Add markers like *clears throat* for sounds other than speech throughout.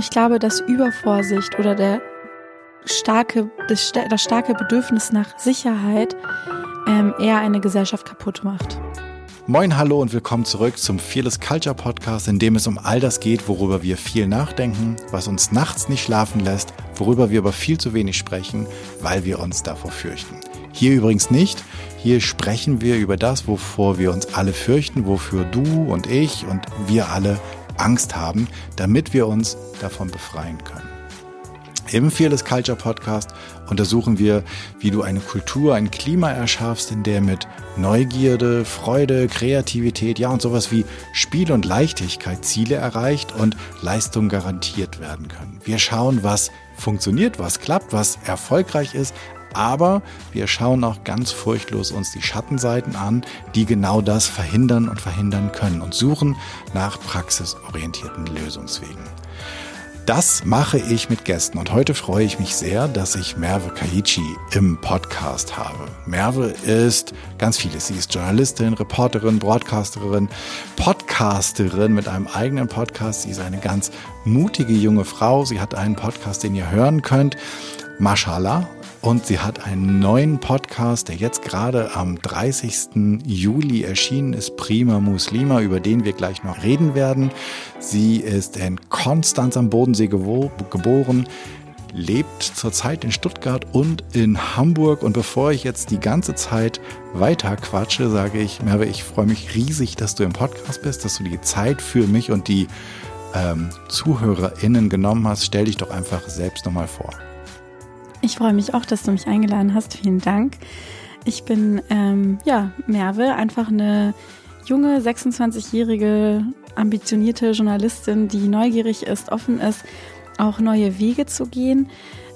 Ich glaube, dass Übervorsicht oder der starke, das, das starke Bedürfnis nach Sicherheit ähm, eher eine Gesellschaft kaputt macht. Moin, hallo und willkommen zurück zum Fearless Culture Podcast, in dem es um all das geht, worüber wir viel nachdenken, was uns nachts nicht schlafen lässt, worüber wir aber viel zu wenig sprechen, weil wir uns davor fürchten. Hier übrigens nicht. Hier sprechen wir über das, wovor wir uns alle fürchten, wofür du und ich und wir alle Angst haben, damit wir uns davon befreien können. Im Fearless Culture Podcast untersuchen wir, wie du eine Kultur, ein Klima erschaffst, in der mit Neugierde, Freude, Kreativität, ja und sowas wie Spiel und Leichtigkeit Ziele erreicht und Leistung garantiert werden können. Wir schauen, was funktioniert, was klappt, was erfolgreich ist, aber wir schauen auch ganz furchtlos uns die Schattenseiten an, die genau das verhindern und verhindern können und suchen nach praxisorientierten Lösungswegen. Das mache ich mit Gästen und heute freue ich mich sehr, dass ich Merve Kaichi im Podcast habe. Merve ist ganz vieles. Sie ist Journalistin, Reporterin, Broadcasterin, Podcasterin mit einem eigenen Podcast. Sie ist eine ganz mutige junge Frau. Sie hat einen Podcast, den ihr hören könnt. Mashallah, und sie hat einen neuen Podcast, der jetzt gerade am 30. Juli erschienen ist, Prima Muslima, über den wir gleich noch reden werden. Sie ist in Konstanz am Bodensee geboren, lebt zurzeit in Stuttgart und in Hamburg. Und bevor ich jetzt die ganze Zeit weiter quatsche, sage ich, Merve, ich freue mich riesig, dass du im Podcast bist, dass du die Zeit für mich und die ähm, ZuhörerInnen genommen hast. Stell dich doch einfach selbst nochmal vor. Ich freue mich auch, dass du mich eingeladen hast. Vielen Dank. Ich bin ähm, ja Merve, einfach eine junge 26-jährige ambitionierte Journalistin, die neugierig ist, offen ist, auch neue Wege zu gehen.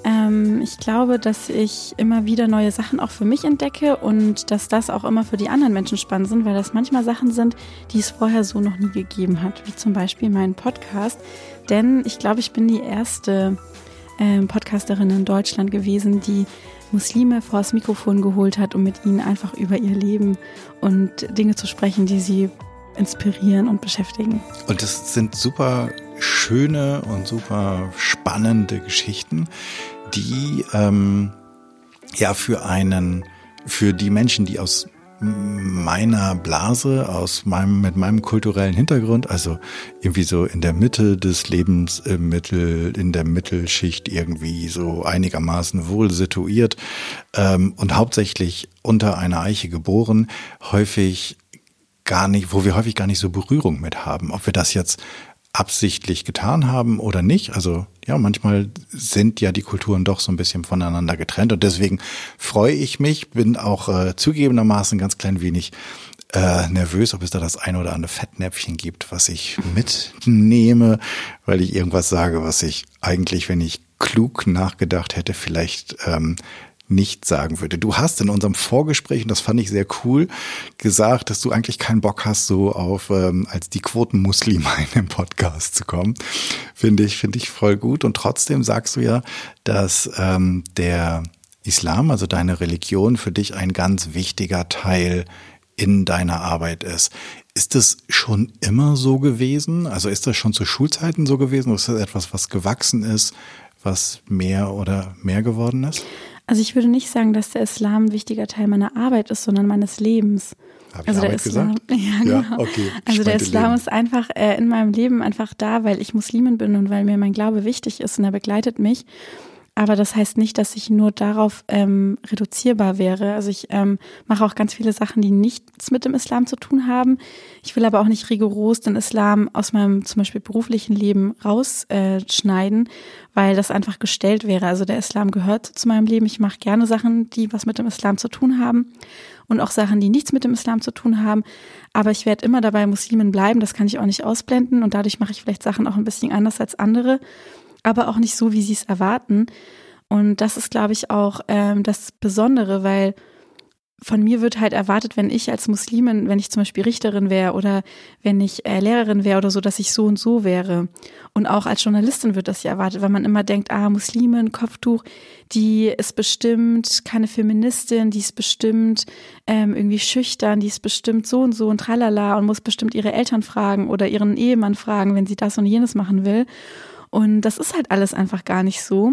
Ähm, ich glaube, dass ich immer wieder neue Sachen auch für mich entdecke und dass das auch immer für die anderen Menschen spannend sind, weil das manchmal Sachen sind, die es vorher so noch nie gegeben hat, wie zum Beispiel meinen Podcast. Denn ich glaube, ich bin die erste ähm, Podcasterin in Deutschland gewesen, die Muslime vors Mikrofon geholt hat, um mit ihnen einfach über ihr Leben und Dinge zu sprechen, die sie inspirieren und beschäftigen. Und das sind super schöne und super spannende Geschichten, die ähm, ja für einen, für die Menschen, die aus meiner Blase, aus meinem, mit meinem kulturellen Hintergrund, also irgendwie so in der Mitte des Lebens, im Mittel, in der Mittelschicht irgendwie so einigermaßen wohl situiert ähm, und hauptsächlich unter einer Eiche geboren, häufig gar nicht, wo wir häufig gar nicht so Berührung mit haben. Ob wir das jetzt absichtlich getan haben oder nicht. Also ja, manchmal sind ja die Kulturen doch so ein bisschen voneinander getrennt und deswegen freue ich mich, bin auch äh, zugegebenermaßen ganz klein wenig äh, nervös, ob es da das ein oder andere Fettnäpfchen gibt, was ich *laughs* mitnehme, weil ich irgendwas sage, was ich eigentlich, wenn ich klug nachgedacht hätte, vielleicht ähm, nicht sagen würde. Du hast in unserem Vorgespräch, und das fand ich sehr cool, gesagt, dass du eigentlich keinen Bock hast, so auf ähm, als die Quotenmuslime *laughs* in den Podcast zu kommen. Finde ich, finde ich voll gut. Und trotzdem sagst du ja, dass ähm, der Islam, also deine Religion, für dich ein ganz wichtiger Teil in deiner Arbeit ist. Ist das schon immer so gewesen? Also ist das schon zu Schulzeiten so gewesen? Oder ist das etwas, was gewachsen ist, was mehr oder mehr geworden ist? Also ich würde nicht sagen, dass der Islam ein wichtiger Teil meiner Arbeit ist, sondern meines Lebens. Hab also der Islam, gesagt? *laughs* ja, genau. Ja, okay. Also der Islam Leben. ist einfach äh, in meinem Leben einfach da, weil ich Muslimin bin und weil mir mein Glaube wichtig ist und er begleitet mich. Aber das heißt nicht, dass ich nur darauf ähm, reduzierbar wäre. Also ich ähm, mache auch ganz viele Sachen, die nichts mit dem Islam zu tun haben. Ich will aber auch nicht rigoros den Islam aus meinem zum Beispiel beruflichen Leben rausschneiden, äh, weil das einfach gestellt wäre. Also der Islam gehört zu meinem Leben. Ich mache gerne Sachen, die was mit dem Islam zu tun haben und auch Sachen, die nichts mit dem Islam zu tun haben. Aber ich werde immer dabei Muslimen bleiben. Das kann ich auch nicht ausblenden und dadurch mache ich vielleicht Sachen auch ein bisschen anders als andere aber auch nicht so, wie sie es erwarten. Und das ist, glaube ich, auch ähm, das Besondere, weil von mir wird halt erwartet, wenn ich als Muslimin, wenn ich zum Beispiel Richterin wäre oder wenn ich äh, Lehrerin wäre oder so, dass ich so und so wäre. Und auch als Journalistin wird das ja erwartet, weil man immer denkt, ah, Muslimin, Kopftuch, die ist bestimmt keine Feministin, die ist bestimmt ähm, irgendwie schüchtern, die ist bestimmt so und so und tralala und muss bestimmt ihre Eltern fragen oder ihren Ehemann fragen, wenn sie das und jenes machen will. Und das ist halt alles einfach gar nicht so.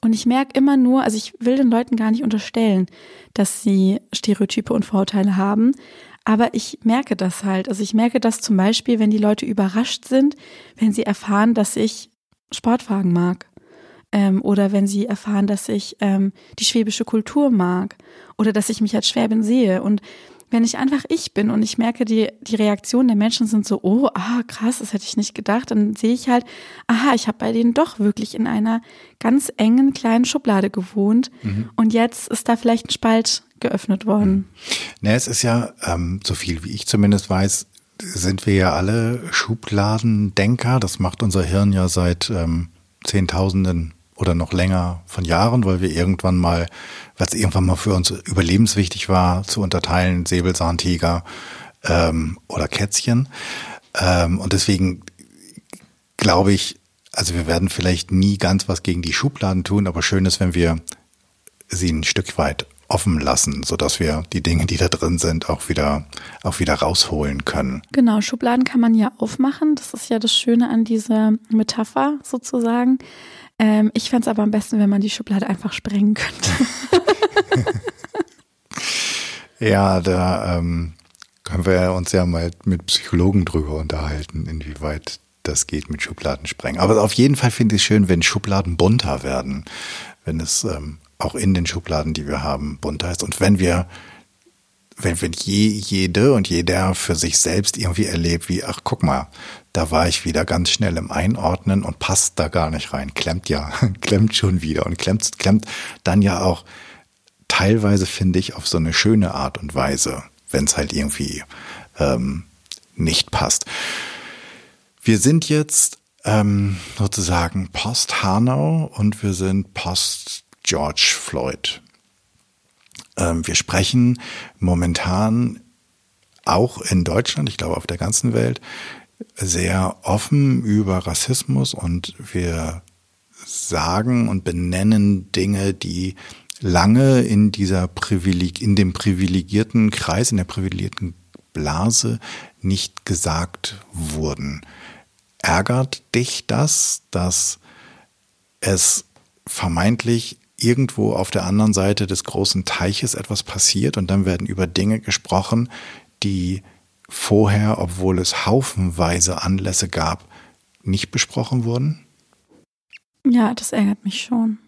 Und ich merke immer nur, also ich will den Leuten gar nicht unterstellen, dass sie Stereotype und Vorurteile haben. Aber ich merke das halt. Also ich merke das zum Beispiel, wenn die Leute überrascht sind, wenn sie erfahren, dass ich Sportwagen mag. Ähm, oder wenn sie erfahren, dass ich ähm, die schwäbische Kultur mag. Oder dass ich mich als Schwäbin sehe. Und wenn ich einfach ich bin und ich merke, die, die Reaktionen der Menschen sind so, oh, ah, krass, das hätte ich nicht gedacht, dann sehe ich halt, aha, ich habe bei denen doch wirklich in einer ganz engen kleinen Schublade gewohnt mhm. und jetzt ist da vielleicht ein Spalt geöffnet worden. Ne, es ist ja, ähm, so viel wie ich zumindest weiß, sind wir ja alle Schubladendenker. Das macht unser Hirn ja seit ähm, Zehntausenden oder noch länger von Jahren, weil wir irgendwann mal, weil es irgendwann mal für uns überlebenswichtig war, zu unterteilen, Säbelzahntiger ähm, oder Kätzchen. Ähm, und deswegen glaube ich, also wir werden vielleicht nie ganz was gegen die Schubladen tun, aber schön ist, wenn wir sie ein Stück weit offen lassen, so dass wir die Dinge, die da drin sind, auch wieder, auch wieder rausholen können. Genau, Schubladen kann man ja aufmachen. Das ist ja das Schöne an dieser Metapher sozusagen. Ähm, ich fände es aber am besten, wenn man die Schublade einfach sprengen könnte. *laughs* ja, da ähm, können wir uns ja mal mit Psychologen drüber unterhalten, inwieweit das geht mit Schubladen sprengen. Aber auf jeden Fall finde ich es schön, wenn Schubladen bunter werden, wenn es ähm, auch in den Schubladen, die wir haben, bunter ist. Und wenn wir, wenn, wenn je, jede und jeder für sich selbst irgendwie erlebt, wie, ach, guck mal, da war ich wieder ganz schnell im Einordnen und passt da gar nicht rein. Klemmt ja, *laughs* klemmt schon wieder und klemmt, klemmt dann ja auch teilweise, finde ich, auf so eine schöne Art und Weise, wenn es halt irgendwie ähm, nicht passt. Wir sind jetzt ähm, sozusagen post Hanau und wir sind post George Floyd. Ähm, wir sprechen momentan auch in Deutschland, ich glaube auf der ganzen Welt, sehr offen über Rassismus und wir sagen und benennen Dinge, die lange in dieser Privileg, in dem privilegierten Kreis, in der privilegierten Blase nicht gesagt wurden. Ärgert dich das, dass es vermeintlich irgendwo auf der anderen Seite des großen Teiches etwas passiert und dann werden über Dinge gesprochen, die vorher, obwohl es haufenweise Anlässe gab, nicht besprochen wurden? Ja, das ärgert mich schon.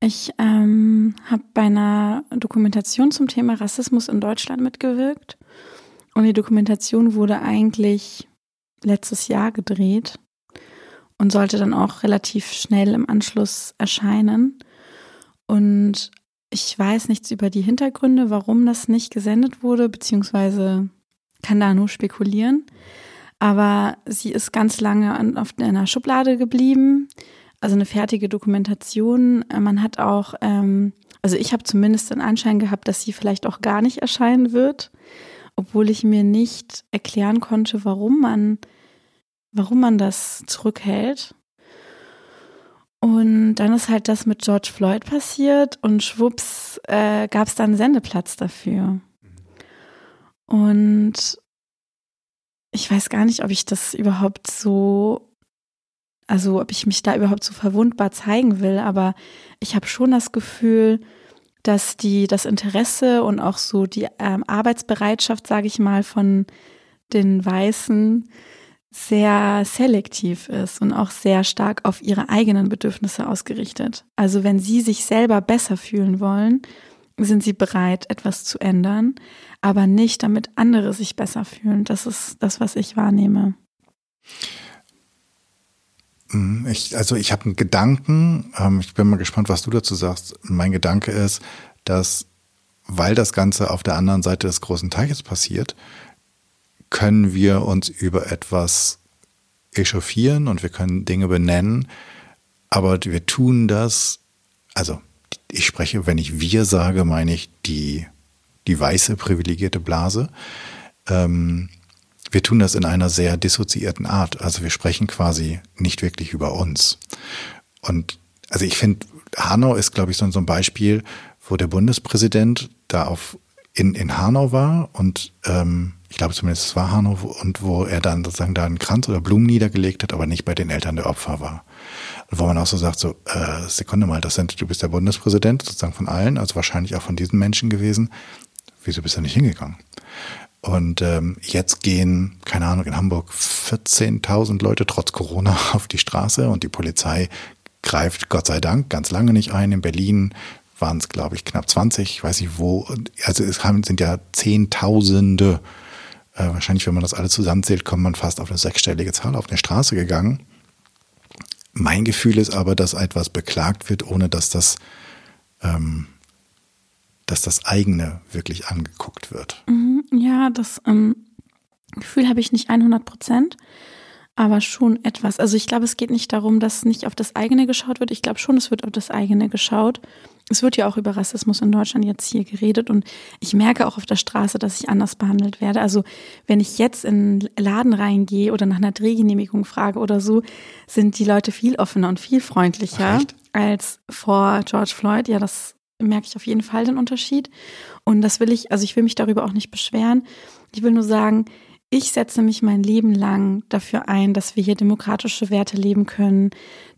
Ich ähm, habe bei einer Dokumentation zum Thema Rassismus in Deutschland mitgewirkt und die Dokumentation wurde eigentlich letztes Jahr gedreht und sollte dann auch relativ schnell im Anschluss erscheinen. Und ich weiß nichts über die Hintergründe, warum das nicht gesendet wurde, beziehungsweise kann da nur spekulieren. Aber sie ist ganz lange an, auf einer Schublade geblieben, also eine fertige Dokumentation. Man hat auch, ähm, also ich habe zumindest den Anschein gehabt, dass sie vielleicht auch gar nicht erscheinen wird, obwohl ich mir nicht erklären konnte, warum man, warum man das zurückhält. Und dann ist halt das mit George Floyd passiert und schwupps äh, gab es dann Sendeplatz dafür. Und ich weiß gar nicht, ob ich das überhaupt so, also ob ich mich da überhaupt so verwundbar zeigen will, aber ich habe schon das Gefühl, dass die das Interesse und auch so die ähm, Arbeitsbereitschaft, sage ich mal, von den Weißen sehr selektiv ist und auch sehr stark auf ihre eigenen Bedürfnisse ausgerichtet. Also wenn sie sich selber besser fühlen wollen, sind sie bereit, etwas zu ändern, aber nicht, damit andere sich besser fühlen. Das ist das, was ich wahrnehme. Mhm, ich, also ich habe einen Gedanken, ähm, ich bin mal gespannt, was du dazu sagst. Mein Gedanke ist, dass weil das Ganze auf der anderen Seite des großen Teiches passiert, können wir uns über etwas echauffieren und wir können Dinge benennen, aber wir tun das, also ich spreche, wenn ich wir sage, meine ich die, die weiße privilegierte Blase. Ähm, wir tun das in einer sehr dissoziierten Art. Also wir sprechen quasi nicht wirklich über uns. Und also ich finde, Hanau ist, glaube ich, so, ein Beispiel, wo der Bundespräsident da auf in, in Hanau war und ähm, ich glaube zumindest es war Hanau und wo er dann sozusagen da einen Kranz oder Blumen niedergelegt hat, aber nicht bei den Eltern der Opfer war. Wo man auch so sagt, so, äh, Sekunde mal, das sind, du bist der Bundespräsident sozusagen von allen, also wahrscheinlich auch von diesen Menschen gewesen. Wieso bist du nicht hingegangen? Und ähm, jetzt gehen, keine Ahnung, in Hamburg 14.000 Leute trotz Corona *laughs* auf die Straße und die Polizei greift Gott sei Dank ganz lange nicht ein. In Berlin waren es, glaube ich, knapp 20, ich weiß nicht wo. Also es sind ja Zehntausende, äh, wahrscheinlich, wenn man das alles zusammenzählt, kommt man fast auf eine sechsstellige Zahl auf eine Straße gegangen. Mein Gefühl ist aber, dass etwas beklagt wird, ohne dass das, ähm, dass das eigene wirklich angeguckt wird. Mhm, ja, das ähm, Gefühl habe ich nicht 100 Prozent aber schon etwas. Also ich glaube, es geht nicht darum, dass nicht auf das eigene geschaut wird. Ich glaube schon, es wird auf das eigene geschaut. Es wird ja auch über Rassismus in Deutschland jetzt hier geredet und ich merke auch auf der Straße, dass ich anders behandelt werde. Also wenn ich jetzt in einen Laden reingehe oder nach einer Drehgenehmigung frage oder so, sind die Leute viel offener und viel freundlicher Echt? als vor George Floyd. Ja, das merke ich auf jeden Fall den Unterschied. Und das will ich, also ich will mich darüber auch nicht beschweren. Ich will nur sagen, ich setze mich mein Leben lang dafür ein, dass wir hier demokratische Werte leben können,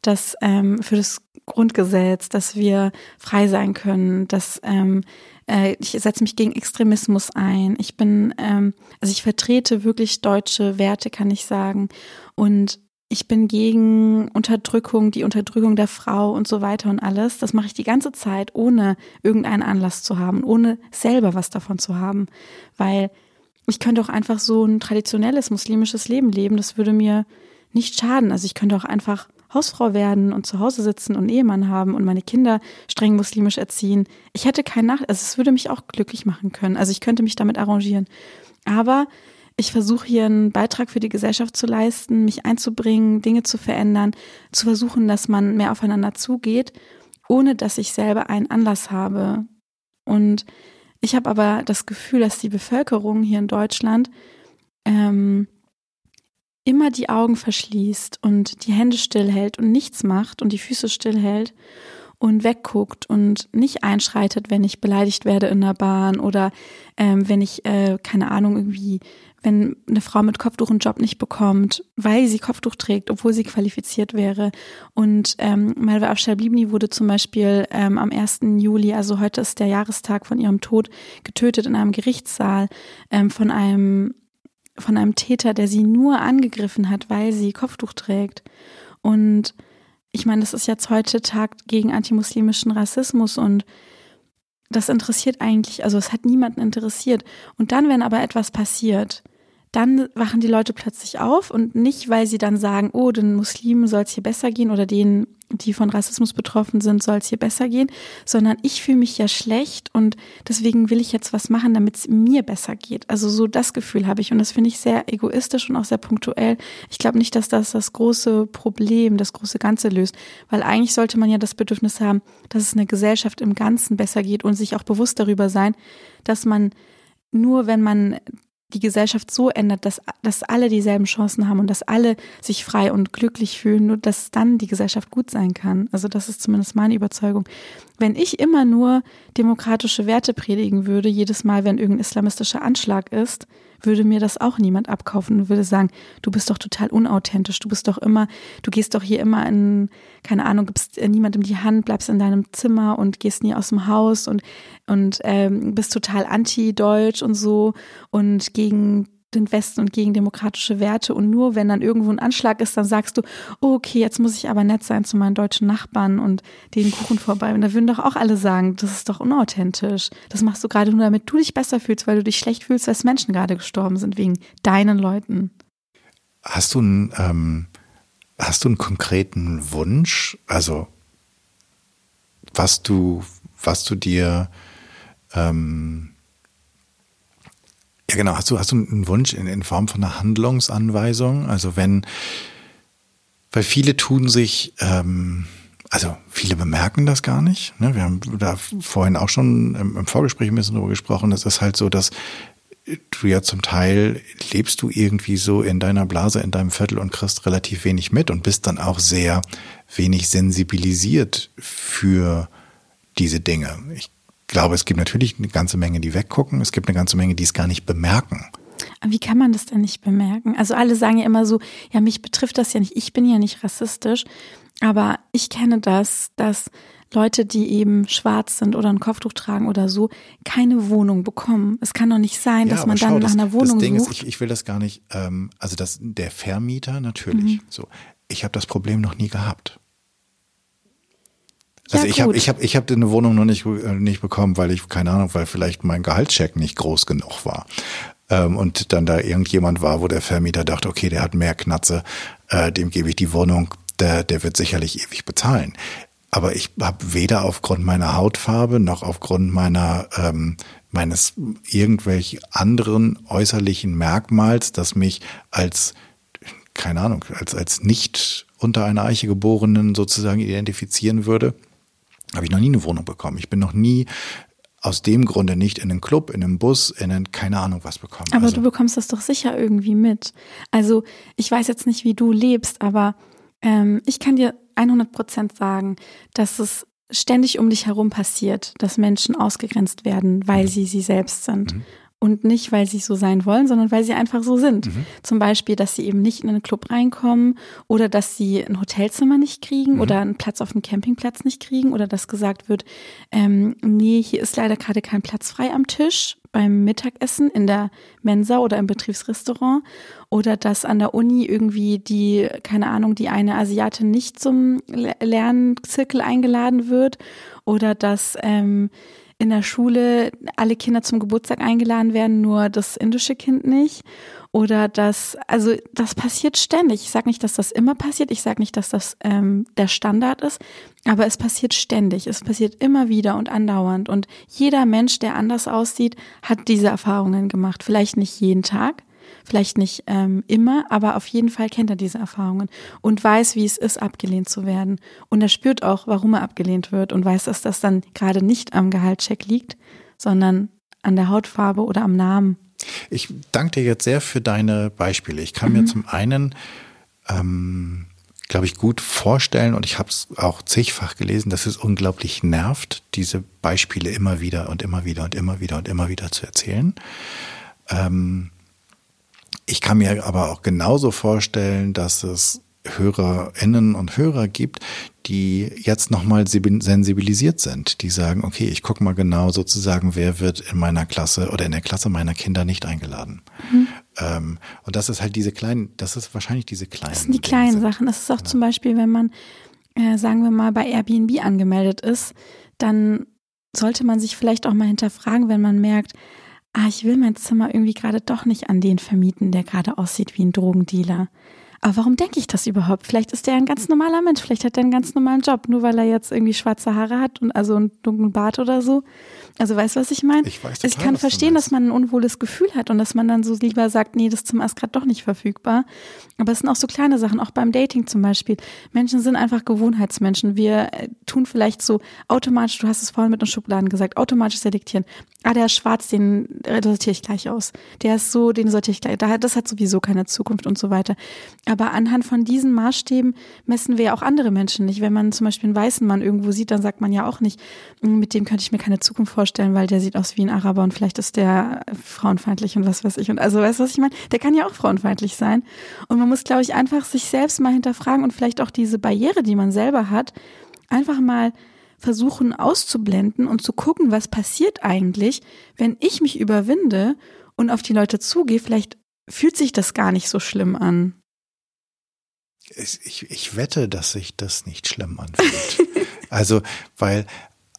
dass ähm, für das Grundgesetz, dass wir frei sein können, dass ähm, äh, ich setze mich gegen Extremismus ein. Ich bin, ähm, also ich vertrete wirklich deutsche Werte, kann ich sagen. Und ich bin gegen Unterdrückung, die Unterdrückung der Frau und so weiter und alles. Das mache ich die ganze Zeit, ohne irgendeinen Anlass zu haben, ohne selber was davon zu haben. Weil ich könnte auch einfach so ein traditionelles muslimisches Leben leben. Das würde mir nicht schaden. Also ich könnte auch einfach Hausfrau werden und zu Hause sitzen und Ehemann haben und meine Kinder streng muslimisch erziehen. Ich hätte keinen Nach, also es würde mich auch glücklich machen können. Also ich könnte mich damit arrangieren. Aber ich versuche hier einen Beitrag für die Gesellschaft zu leisten, mich einzubringen, Dinge zu verändern, zu versuchen, dass man mehr aufeinander zugeht, ohne dass ich selber einen Anlass habe. Und ich habe aber das Gefühl, dass die Bevölkerung hier in Deutschland ähm, immer die Augen verschließt und die Hände stillhält und nichts macht und die Füße stillhält und wegguckt und nicht einschreitet, wenn ich beleidigt werde in der Bahn oder ähm, wenn ich, äh, keine Ahnung, irgendwie wenn eine Frau mit Kopftuch einen Job nicht bekommt, weil sie Kopftuch trägt, obwohl sie qualifiziert wäre. Und ähm, Malva Afshalibni wurde zum Beispiel ähm, am 1. Juli, also heute ist der Jahrestag von ihrem Tod, getötet in einem Gerichtssaal ähm, von einem von einem Täter, der sie nur angegriffen hat, weil sie Kopftuch trägt. Und ich meine, das ist jetzt heute Tag gegen antimuslimischen Rassismus und das interessiert eigentlich, also es hat niemanden interessiert. Und dann, wenn aber etwas passiert, dann wachen die Leute plötzlich auf und nicht, weil sie dann sagen, oh, den Muslimen soll es hier besser gehen oder denen, die von Rassismus betroffen sind, soll es hier besser gehen, sondern ich fühle mich ja schlecht und deswegen will ich jetzt was machen, damit es mir besser geht. Also so das Gefühl habe ich und das finde ich sehr egoistisch und auch sehr punktuell. Ich glaube nicht, dass das das große Problem, das große Ganze löst, weil eigentlich sollte man ja das Bedürfnis haben, dass es eine Gesellschaft im Ganzen besser geht und sich auch bewusst darüber sein, dass man nur wenn man die Gesellschaft so ändert, dass, dass alle dieselben Chancen haben und dass alle sich frei und glücklich fühlen, nur dass dann die Gesellschaft gut sein kann. Also das ist zumindest meine Überzeugung. Wenn ich immer nur demokratische Werte predigen würde, jedes Mal, wenn irgendein islamistischer Anschlag ist, würde mir das auch niemand abkaufen und würde sagen, du bist doch total unauthentisch, du bist doch immer, du gehst doch hier immer in, keine Ahnung, gibst niemandem die Hand, bleibst in deinem Zimmer und gehst nie aus dem Haus und, und ähm, bist total anti-deutsch und so und gegen den Westen und gegen demokratische Werte. Und nur wenn dann irgendwo ein Anschlag ist, dann sagst du, oh, okay, jetzt muss ich aber nett sein zu meinen deutschen Nachbarn und den Kuchen vorbei. Und da würden doch auch alle sagen, das ist doch unauthentisch. Das machst du gerade nur, damit du dich besser fühlst, weil du dich schlecht fühlst, dass Menschen gerade gestorben sind wegen deinen Leuten. Hast du einen, ähm, hast du einen konkreten Wunsch? Also, was du, was du dir, ähm, ja, genau. Hast du, hast du einen Wunsch in, in Form von einer Handlungsanweisung? Also wenn, weil viele tun sich, ähm, also viele bemerken das gar nicht. Ne? Wir haben da vorhin auch schon im, im Vorgespräch ein bisschen drüber gesprochen. Es ist halt so, dass du ja zum Teil lebst du irgendwie so in deiner Blase, in deinem Viertel und kriegst relativ wenig mit und bist dann auch sehr wenig sensibilisiert für diese Dinge. Ich glaube, es gibt natürlich eine ganze Menge, die weggucken. Es gibt eine ganze Menge, die es gar nicht bemerken. Wie kann man das denn nicht bemerken? Also alle sagen ja immer so, ja, mich betrifft das ja nicht. Ich bin ja nicht rassistisch. Aber ich kenne das, dass Leute, die eben schwarz sind oder ein Kopftuch tragen oder so, keine Wohnung bekommen. Es kann doch nicht sein, ja, dass man schau, dann nach einer Wohnung das Ding sucht. Ist, ich, ich will das gar nicht, ähm, also das, der Vermieter natürlich. Mhm. So, ich habe das Problem noch nie gehabt. Also ja, ich habe ich hab, ich hab eine Wohnung noch nicht, äh, nicht bekommen, weil ich, keine Ahnung, weil vielleicht mein Gehaltscheck nicht groß genug war. Ähm, und dann da irgendjemand war, wo der Vermieter dachte, okay, der hat mehr Knatze, äh, dem gebe ich die Wohnung, der, der wird sicherlich ewig bezahlen. Aber ich habe weder aufgrund meiner Hautfarbe noch aufgrund meiner ähm, meines irgendwelch anderen äußerlichen Merkmals, das mich als keine Ahnung, als als nicht unter einer Eiche geborenen sozusagen identifizieren würde, habe ich noch nie eine Wohnung bekommen. Ich bin noch nie aus dem Grunde nicht in einen Club, in einen Bus, in einen, keine Ahnung was bekommen. Aber also, du bekommst das doch sicher irgendwie mit. Also ich weiß jetzt nicht, wie du lebst, aber ähm, ich kann dir 100 Prozent sagen, dass es ständig um dich herum passiert, dass Menschen ausgegrenzt werden, weil mhm. sie sie selbst sind. Mhm. Und nicht, weil sie so sein wollen, sondern weil sie einfach so sind. Mhm. Zum Beispiel, dass sie eben nicht in einen Club reinkommen oder dass sie ein Hotelzimmer nicht kriegen mhm. oder einen Platz auf dem Campingplatz nicht kriegen oder dass gesagt wird, ähm, nee, hier ist leider gerade kein Platz frei am Tisch beim Mittagessen in der Mensa oder im Betriebsrestaurant oder dass an der Uni irgendwie die, keine Ahnung, die eine Asiatin nicht zum Lernzirkel eingeladen wird oder dass ähm, in der Schule alle Kinder zum Geburtstag eingeladen werden, nur das indische Kind nicht. Oder dass, also das passiert ständig. Ich sage nicht, dass das immer passiert. Ich sage nicht, dass das ähm, der Standard ist. Aber es passiert ständig. Es passiert immer wieder und andauernd. Und jeder Mensch, der anders aussieht, hat diese Erfahrungen gemacht. Vielleicht nicht jeden Tag, vielleicht nicht ähm, immer, aber auf jeden Fall kennt er diese Erfahrungen und weiß, wie es ist, abgelehnt zu werden. Und er spürt auch, warum er abgelehnt wird und weiß, dass das dann gerade nicht am Gehaltscheck liegt, sondern an der Hautfarbe oder am Namen. Ich danke dir jetzt sehr für deine Beispiele. Ich kann mhm. mir zum einen ähm, glaube ich, gut vorstellen und ich habe es auch zigfach gelesen, dass es unglaublich nervt, diese Beispiele immer wieder und immer wieder und immer wieder und immer wieder zu erzählen. Ähm, ich kann mir aber auch genauso vorstellen, dass es Hörerinnen und Hörer gibt, die jetzt nochmal sensibilisiert sind, die sagen, okay, ich gucke mal genau sozusagen, wer wird in meiner Klasse oder in der Klasse meiner Kinder nicht eingeladen. Mhm. Ähm, und das ist halt diese kleinen, das ist wahrscheinlich diese kleinen. Das sind die kleinen Dinge. Sachen. Das ist auch genau. zum Beispiel, wenn man, äh, sagen wir mal, bei Airbnb angemeldet ist, dann sollte man sich vielleicht auch mal hinterfragen, wenn man merkt, ah, ich will mein Zimmer irgendwie gerade doch nicht an den vermieten, der gerade aussieht wie ein Drogendealer. Aber warum denke ich das überhaupt? Vielleicht ist der ein ganz normaler Mensch, vielleicht hat er einen ganz normalen Job, nur weil er jetzt irgendwie schwarze Haare hat und also einen dunklen Bart oder so. Also weißt du, was ich meine? Ich, weiß total, ich kann verstehen, dass man ein unwohles Gefühl hat und dass man dann so lieber sagt, nee, das ist gerade doch nicht verfügbar. Aber es sind auch so kleine Sachen, auch beim Dating zum Beispiel. Menschen sind einfach Gewohnheitsmenschen. Wir äh, tun vielleicht so automatisch, du hast es vorhin mit den Schubladen gesagt, automatisch selektieren. Ah, der ist schwarz, den sortiere ich gleich aus. Der ist so, den sortiere ich gleich. Das hat sowieso keine Zukunft und so weiter. Aber anhand von diesen Maßstäben messen wir ja auch andere Menschen nicht. Wenn man zum Beispiel einen weißen Mann irgendwo sieht, dann sagt man ja auch nicht, hm, mit dem könnte ich mir keine Zukunft vorstellen vorstellen, weil der sieht aus wie ein Araber und vielleicht ist der frauenfeindlich und was weiß ich. Und also, weißt du, was ich meine? Der kann ja auch frauenfeindlich sein. Und man muss, glaube ich, einfach sich selbst mal hinterfragen und vielleicht auch diese Barriere, die man selber hat, einfach mal versuchen auszublenden und zu gucken, was passiert eigentlich, wenn ich mich überwinde und auf die Leute zugehe. Vielleicht fühlt sich das gar nicht so schlimm an. Ich, ich wette, dass sich das nicht schlimm anfühlt. *laughs* also, weil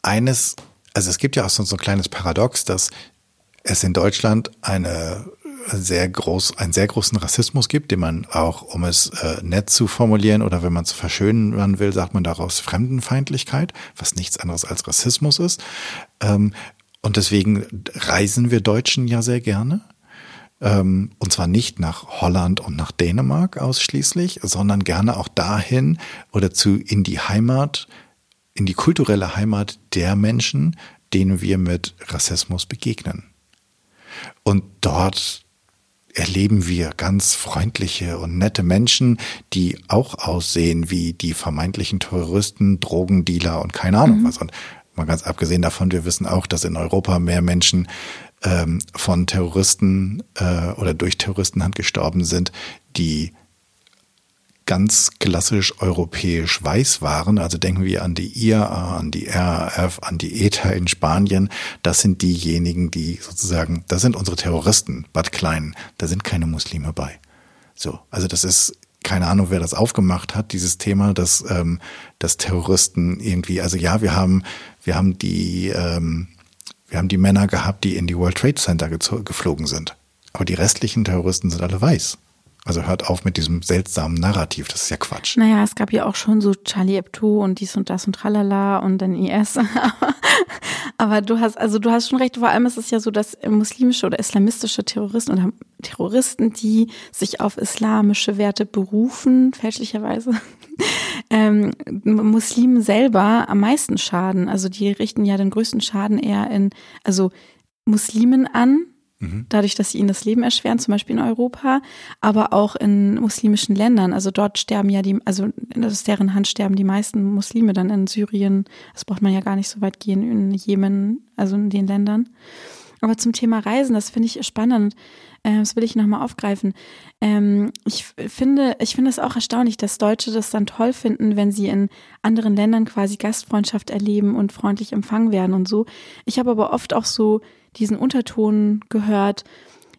eines also es gibt ja auch so, ein kleines Paradox, dass es in Deutschland eine sehr groß, einen sehr großen Rassismus gibt, den man auch, um es äh, nett zu formulieren oder wenn man es verschönern will, sagt man daraus Fremdenfeindlichkeit, was nichts anderes als Rassismus ist. Ähm, und deswegen reisen wir Deutschen ja sehr gerne. Ähm, und zwar nicht nach Holland und nach Dänemark ausschließlich, sondern gerne auch dahin oder zu in die Heimat in die kulturelle Heimat der Menschen, denen wir mit Rassismus begegnen. Und dort erleben wir ganz freundliche und nette Menschen, die auch aussehen wie die vermeintlichen Terroristen, Drogendealer und keine Ahnung mhm. was. Und Mal ganz abgesehen davon, wir wissen auch, dass in Europa mehr Menschen ähm, von Terroristen äh, oder durch Terroristenhand gestorben sind, die ganz klassisch europäisch weiß waren. Also denken wir an die IAA, an die RAF, an die ETA in Spanien. Das sind diejenigen, die sozusagen, das sind unsere Terroristen, Bad Klein. Da sind keine Muslime bei. So, also das ist keine Ahnung, wer das aufgemacht hat, dieses Thema, dass, ähm, dass Terroristen irgendwie, also ja, wir haben, wir haben die, ähm, wir haben die Männer gehabt, die in die World Trade Center geflogen sind. Aber die restlichen Terroristen sind alle weiß. Also hört auf mit diesem seltsamen Narrativ, das ist ja Quatsch. Naja, es gab ja auch schon so Charlie Hebdo und dies und das und tralala und dann IS. *laughs* Aber du hast, also du hast schon recht, vor allem ist es ja so, dass muslimische oder islamistische Terroristen oder Terroristen, die sich auf islamische Werte berufen, fälschlicherweise, *laughs* ähm, Muslimen selber am meisten schaden. Also die richten ja den größten Schaden eher in, also Muslimen an, Mhm. dadurch, dass sie ihnen das Leben erschweren, zum Beispiel in Europa, aber auch in muslimischen Ländern. Also dort sterben ja die, also aus deren Hand sterben die meisten Muslime dann in Syrien. Das braucht man ja gar nicht so weit gehen, in Jemen, also in den Ländern. Aber zum Thema Reisen, das finde ich spannend. Äh, das will ich nochmal aufgreifen. Ähm, ich finde, ich finde es auch erstaunlich, dass Deutsche das dann toll finden, wenn sie in anderen Ländern quasi Gastfreundschaft erleben und freundlich empfangen werden und so. Ich habe aber oft auch so diesen Unterton gehört,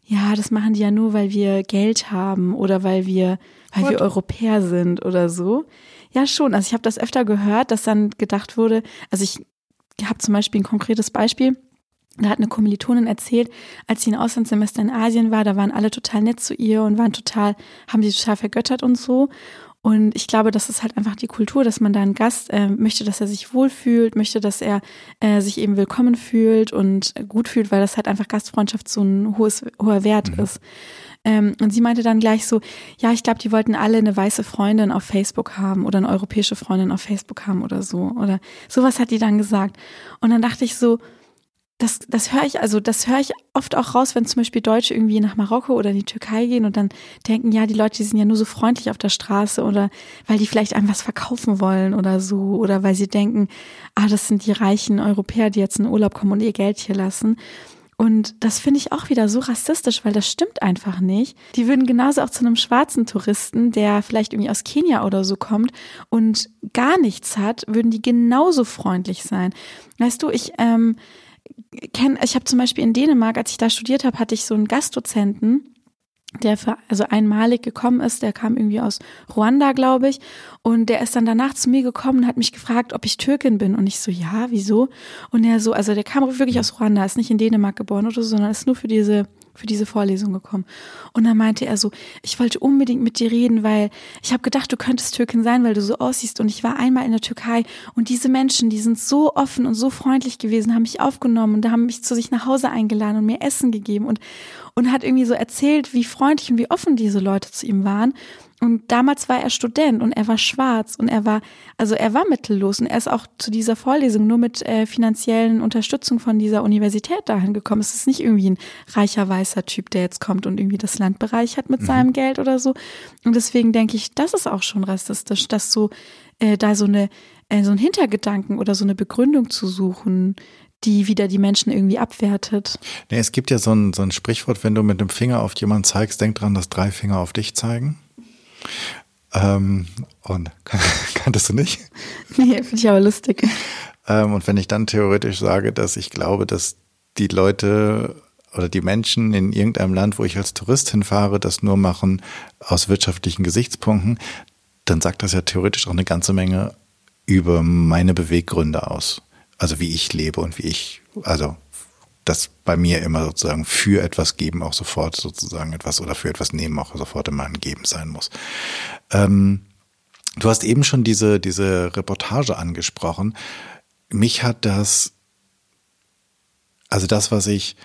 ja, das machen die ja nur, weil wir Geld haben oder weil wir, weil What? wir Europäer sind oder so. Ja, schon. Also ich habe das öfter gehört, dass dann gedacht wurde, also ich habe zum Beispiel ein konkretes Beispiel. Da hat eine Kommilitonin erzählt, als sie ein Auslandssemester in Asien war, da waren alle total nett zu ihr und waren total, haben sie total vergöttert und so. Und ich glaube, das ist halt einfach die Kultur, dass man da einen Gast äh, möchte, dass er sich wohlfühlt, möchte, dass er äh, sich eben willkommen fühlt und gut fühlt, weil das halt einfach Gastfreundschaft so ein hohes, hoher Wert mhm. ist. Ähm, und sie meinte dann gleich so, ja, ich glaube, die wollten alle eine weiße Freundin auf Facebook haben oder eine europäische Freundin auf Facebook haben oder so. Oder sowas hat die dann gesagt. Und dann dachte ich so, das, das höre ich, also das höre ich oft auch raus, wenn zum Beispiel Deutsche irgendwie nach Marokko oder in die Türkei gehen und dann denken, ja, die Leute, die sind ja nur so freundlich auf der Straße oder weil die vielleicht einem was verkaufen wollen oder so oder weil sie denken, ah, das sind die reichen Europäer, die jetzt in Urlaub kommen und ihr Geld hier lassen. Und das finde ich auch wieder so rassistisch, weil das stimmt einfach nicht. Die würden genauso auch zu einem schwarzen Touristen, der vielleicht irgendwie aus Kenia oder so kommt und gar nichts hat, würden die genauso freundlich sein. Weißt du, ich ähm, kenne, ich habe zum Beispiel in Dänemark, als ich da studiert habe, hatte ich so einen Gastdozenten, der für, also einmalig gekommen ist, der kam irgendwie aus Ruanda, glaube ich, und der ist dann danach zu mir gekommen und hat mich gefragt, ob ich Türkin bin. Und ich so, ja, wieso? Und er so, also der kam wirklich aus Ruanda, ist nicht in Dänemark geboren oder so, sondern ist nur für diese für diese Vorlesung gekommen. Und dann meinte er so, ich wollte unbedingt mit dir reden, weil ich habe gedacht, du könntest Türkin sein, weil du so aussiehst. Und ich war einmal in der Türkei und diese Menschen, die sind so offen und so freundlich gewesen, haben mich aufgenommen und haben mich zu sich nach Hause eingeladen und mir Essen gegeben und, und hat irgendwie so erzählt, wie freundlich und wie offen diese Leute zu ihm waren. Und damals war er Student und er war schwarz und er war, also er war mittellos und er ist auch zu dieser Vorlesung nur mit äh, finanziellen Unterstützung von dieser Universität dahin gekommen. Es ist nicht irgendwie ein reicher weißer Typ, der jetzt kommt und irgendwie das Land bereichert mit mhm. seinem Geld oder so. Und deswegen denke ich, das ist auch schon rassistisch, dass so äh, da so eine äh, so ein Hintergedanken oder so eine Begründung zu suchen, die wieder die Menschen irgendwie abwertet. Nee, es gibt ja so ein, so ein Sprichwort, wenn du mit dem Finger auf jemanden zeigst, denk dran, dass drei Finger auf dich zeigen. Ähm, und *laughs* kanntest du nicht? Nee, finde ich aber lustig. Ähm, und wenn ich dann theoretisch sage, dass ich glaube, dass die Leute oder die Menschen in irgendeinem Land, wo ich als Tourist hinfahre, das nur machen aus wirtschaftlichen Gesichtspunkten, dann sagt das ja theoretisch auch eine ganze Menge über meine Beweggründe aus. Also wie ich lebe und wie ich, also das bei mir immer sozusagen für etwas geben auch sofort sozusagen etwas oder für etwas nehmen auch sofort immer ein Geben sein muss. Ähm, du hast eben schon diese, diese Reportage angesprochen. Mich hat das, also das, was ich,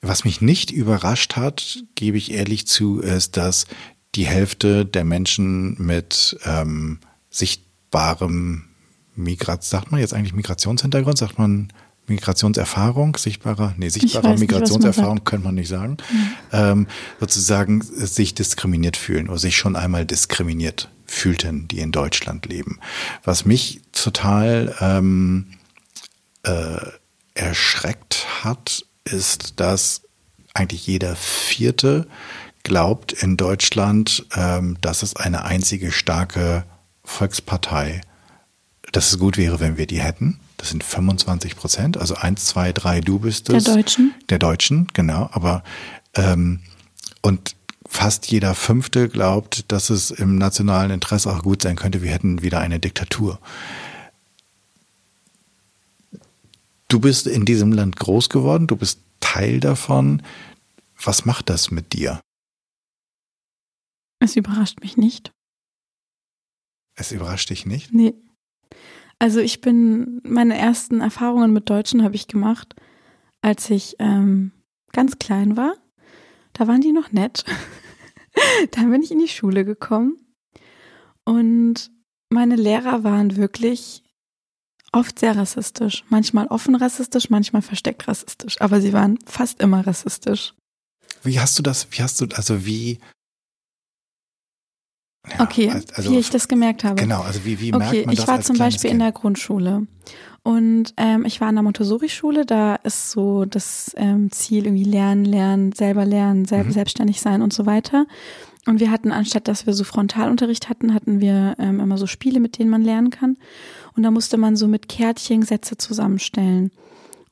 was mich nicht überrascht hat, gebe ich ehrlich zu, ist, dass die Hälfte der Menschen mit ähm, sichtbarem Migration, sagt man jetzt eigentlich Migrationshintergrund, sagt man Migrationserfahrung, sichtbarer, nee, sichtbarer Migrationserfahrung man könnte man nicht sagen, mhm. ähm, sozusagen sich diskriminiert fühlen oder sich schon einmal diskriminiert fühlten, die in Deutschland leben. Was mich total ähm, äh, erschreckt hat, ist, dass eigentlich jeder Vierte glaubt in Deutschland, ähm, dass es eine einzige starke Volkspartei, dass es gut wäre, wenn wir die hätten. Das sind 25 Prozent, also eins, zwei, drei, du bist es. Der Deutschen. Der Deutschen, genau. Aber ähm, und fast jeder Fünfte glaubt, dass es im nationalen Interesse auch gut sein könnte, wir hätten wieder eine Diktatur. Du bist in diesem Land groß geworden, du bist Teil davon. Was macht das mit dir? Es überrascht mich nicht. Es überrascht dich nicht? Nee. Also ich bin, meine ersten Erfahrungen mit Deutschen habe ich gemacht, als ich ähm, ganz klein war. Da waren die noch nett. *laughs* Dann bin ich in die Schule gekommen und meine Lehrer waren wirklich oft sehr rassistisch. Manchmal offen rassistisch, manchmal versteckt rassistisch. Aber sie waren fast immer rassistisch. Wie hast du das, wie hast du, also wie ja, okay, also, wie ich das gemerkt habe. Genau, also wie, wie merkt okay, man das ich war zum Beispiel kind? in der Grundschule und ähm, ich war in der Montessori-Schule, da ist so das ähm, Ziel irgendwie lernen, lernen, selber lernen, selber mhm. selbstständig sein und so weiter. Und wir hatten, anstatt dass wir so Frontalunterricht hatten, hatten wir ähm, immer so Spiele, mit denen man lernen kann. Und da musste man so mit Kärtchen Sätze zusammenstellen.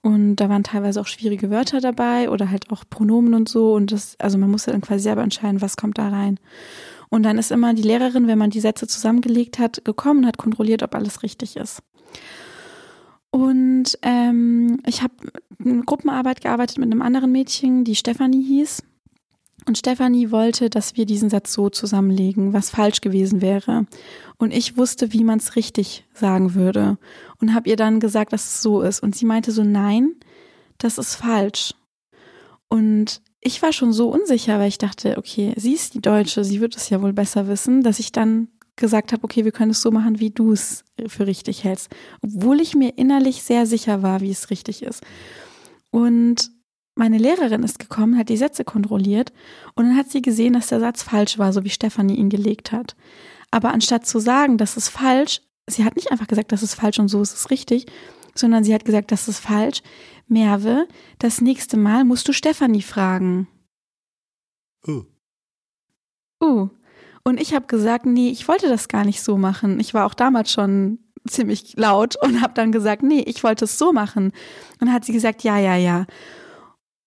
Und da waren teilweise auch schwierige Wörter dabei oder halt auch Pronomen und so. Und das, also man musste dann quasi selber entscheiden, was kommt da rein. Und dann ist immer die Lehrerin, wenn man die Sätze zusammengelegt hat, gekommen und hat kontrolliert, ob alles richtig ist. Und ähm, ich habe in Gruppenarbeit gearbeitet mit einem anderen Mädchen, die Stefanie hieß. Und Stefanie wollte, dass wir diesen Satz so zusammenlegen, was falsch gewesen wäre. Und ich wusste, wie man es richtig sagen würde. Und habe ihr dann gesagt, dass es so ist. Und sie meinte so, nein, das ist falsch. Und ich war schon so unsicher, weil ich dachte, okay, sie ist die Deutsche, sie wird es ja wohl besser wissen, dass ich dann gesagt habe, okay, wir können es so machen, wie du es für richtig hältst. Obwohl ich mir innerlich sehr sicher war, wie es richtig ist. Und meine Lehrerin ist gekommen, hat die Sätze kontrolliert und dann hat sie gesehen, dass der Satz falsch war, so wie Stefanie ihn gelegt hat. Aber anstatt zu sagen, das ist falsch, sie hat nicht einfach gesagt, das ist falsch und so ist es richtig, sondern sie hat gesagt, das ist falsch. Merve, das nächste Mal musst du Stefanie fragen. Uh. Uh. Und ich habe gesagt, nee, ich wollte das gar nicht so machen. Ich war auch damals schon ziemlich laut und habe dann gesagt, nee, ich wollte es so machen. Und hat sie gesagt, ja, ja, ja.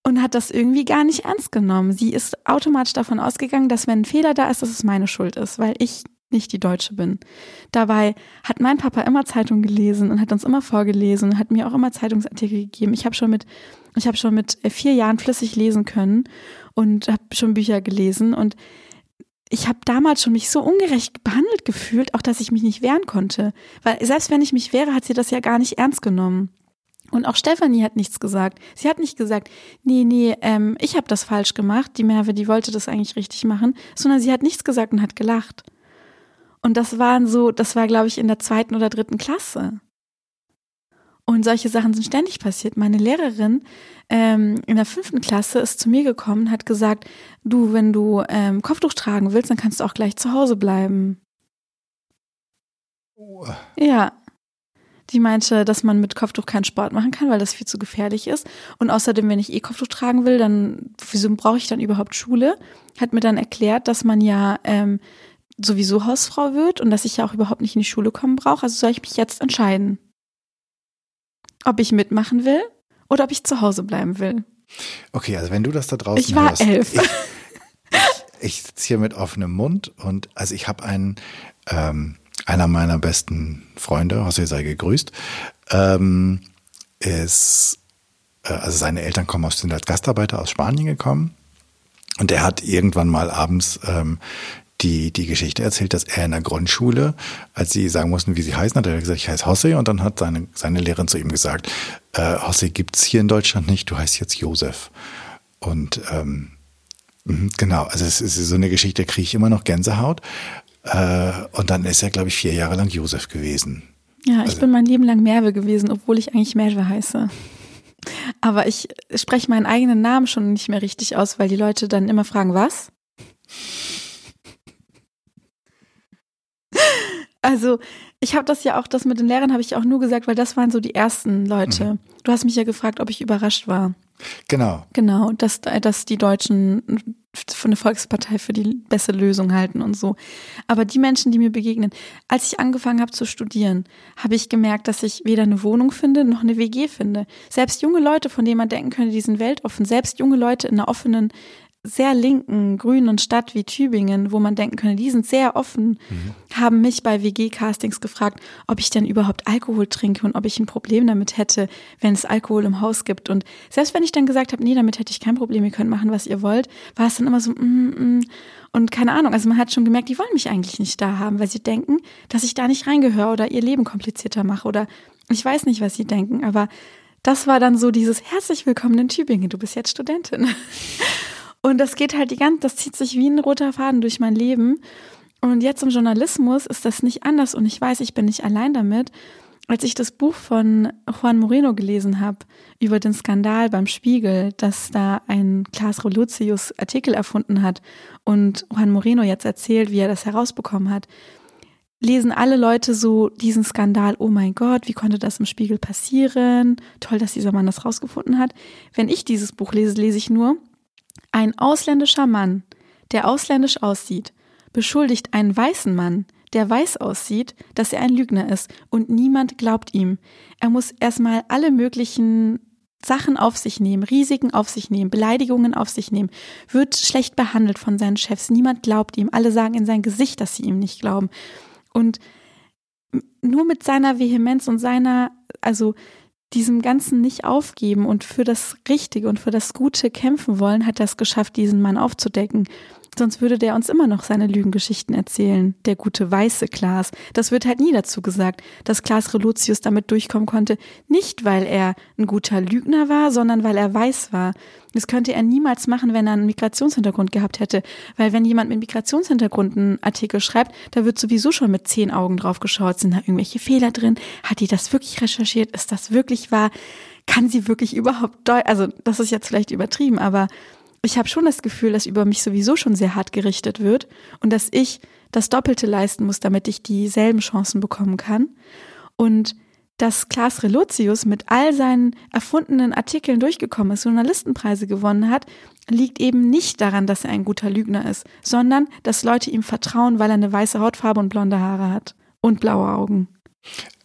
Und hat das irgendwie gar nicht ernst genommen. Sie ist automatisch davon ausgegangen, dass wenn ein Fehler da ist, dass es meine Schuld ist, weil ich nicht die Deutsche bin. Dabei hat mein Papa immer Zeitung gelesen und hat uns immer vorgelesen hat mir auch immer Zeitungsartikel gegeben. Ich habe schon mit ich habe schon mit vier Jahren flüssig lesen können und habe schon Bücher gelesen und ich habe damals schon mich so ungerecht behandelt gefühlt, auch dass ich mich nicht wehren konnte. Weil selbst wenn ich mich wehre, hat sie das ja gar nicht ernst genommen. Und auch Stefanie hat nichts gesagt. Sie hat nicht gesagt, nee, nee, ähm, ich habe das falsch gemacht, die Merve, die wollte das eigentlich richtig machen, sondern sie hat nichts gesagt und hat gelacht. Und das waren so, das war, glaube ich, in der zweiten oder dritten Klasse. Und solche Sachen sind ständig passiert. Meine Lehrerin ähm, in der fünften Klasse ist zu mir gekommen und hat gesagt, du, wenn du ähm, Kopftuch tragen willst, dann kannst du auch gleich zu Hause bleiben. Oh. Ja. Die meinte, dass man mit Kopftuch keinen Sport machen kann, weil das viel zu gefährlich ist. Und außerdem, wenn ich eh Kopftuch tragen will, dann wieso brauche ich dann überhaupt Schule? Hat mir dann erklärt, dass man ja ähm, sowieso Hausfrau wird und dass ich ja auch überhaupt nicht in die Schule kommen brauche. Also soll ich mich jetzt entscheiden, ob ich mitmachen will oder ob ich zu Hause bleiben will. Okay, also wenn du das da draußen Ich war hörst, elf. Ich, ich sitze hier mit offenem Mund und also ich habe einen, ähm, einer meiner besten Freunde, José sei gegrüßt, ähm, ist, äh, also seine Eltern kommen aus, sind als Gastarbeiter aus Spanien gekommen und er hat irgendwann mal abends ähm, die, die Geschichte erzählt, dass er in der Grundschule, als sie sagen mussten, wie sie heißen, hat er gesagt, ich heiße Hosse und dann hat seine, seine Lehrerin zu ihm gesagt, äh, Hosse gibt's hier in Deutschland nicht, du heißt jetzt Josef. Und ähm, mhm, genau, also es ist so eine Geschichte, kriege ich immer noch Gänsehaut. Äh, und dann ist er, glaube ich, vier Jahre lang Josef gewesen. Ja, ich also, bin mein Leben lang Merve gewesen, obwohl ich eigentlich Merve heiße. Aber ich spreche meinen eigenen Namen schon nicht mehr richtig aus, weil die Leute dann immer fragen, was? Also Ich habe das ja auch, das mit den Lehrern habe ich auch nur gesagt, weil das waren so die ersten Leute. Mhm. Du hast mich ja gefragt, ob ich überrascht war. Genau. Genau, dass, dass die Deutschen von der Volkspartei für die beste Lösung halten und so. Aber die Menschen, die mir begegnen, als ich angefangen habe zu studieren, habe ich gemerkt, dass ich weder eine Wohnung finde noch eine WG finde. Selbst junge Leute, von denen man denken könnte, die sind weltoffen, selbst junge Leute in einer offenen sehr linken, grünen Stadt wie Tübingen, wo man denken könnte, die sind sehr offen, mhm. haben mich bei WG-Castings gefragt, ob ich denn überhaupt Alkohol trinke und ob ich ein Problem damit hätte, wenn es Alkohol im Haus gibt. Und selbst wenn ich dann gesagt habe, nee, damit hätte ich kein Problem, ihr könnt machen, was ihr wollt, war es dann immer so, mm, mm. und keine Ahnung, also man hat schon gemerkt, die wollen mich eigentlich nicht da haben, weil sie denken, dass ich da nicht reingehöre oder ihr Leben komplizierter mache oder ich weiß nicht, was sie denken, aber das war dann so dieses herzlich willkommen in Tübingen, du bist jetzt Studentin. *laughs* Und das geht halt die ganze, das zieht sich wie ein roter Faden durch mein Leben. Und jetzt im Journalismus ist das nicht anders und ich weiß, ich bin nicht allein damit. Als ich das Buch von Juan Moreno gelesen habe über den Skandal beim Spiegel, dass da ein Klaas Reluzius Artikel erfunden hat und Juan Moreno jetzt erzählt, wie er das herausbekommen hat, lesen alle Leute so diesen Skandal, oh mein Gott, wie konnte das im Spiegel passieren? Toll, dass dieser Mann das rausgefunden hat. Wenn ich dieses Buch lese, lese ich nur, ein ausländischer Mann, der ausländisch aussieht, beschuldigt einen weißen Mann, der weiß aussieht, dass er ein Lügner ist und niemand glaubt ihm. Er muss erstmal alle möglichen Sachen auf sich nehmen, Risiken auf sich nehmen, Beleidigungen auf sich nehmen, wird schlecht behandelt von seinen Chefs, niemand glaubt ihm, alle sagen in sein Gesicht, dass sie ihm nicht glauben. Und nur mit seiner Vehemenz und seiner, also diesem Ganzen nicht aufgeben und für das Richtige und für das Gute kämpfen wollen, hat es geschafft, diesen Mann aufzudecken. Sonst würde der uns immer noch seine Lügengeschichten erzählen, der gute weiße Klaas. Das wird halt nie dazu gesagt, dass Klaas Reluzius damit durchkommen konnte, nicht weil er ein guter Lügner war, sondern weil er weiß war. Das könnte er niemals machen, wenn er einen Migrationshintergrund gehabt hätte. Weil wenn jemand mit Migrationshintergrund einen Artikel schreibt, da wird sowieso schon mit zehn Augen drauf geschaut, sind da irgendwelche Fehler drin? Hat die das wirklich recherchiert? Ist das wirklich wahr? Kann sie wirklich überhaupt, also das ist jetzt vielleicht übertrieben, aber ich habe schon das Gefühl, dass über mich sowieso schon sehr hart gerichtet wird und dass ich das Doppelte leisten muss, damit ich dieselben Chancen bekommen kann. Und dass Klaas Relotius mit all seinen erfundenen Artikeln durchgekommen ist, Journalistenpreise gewonnen hat, liegt eben nicht daran, dass er ein guter Lügner ist, sondern dass Leute ihm vertrauen, weil er eine weiße Hautfarbe und blonde Haare hat und blaue Augen.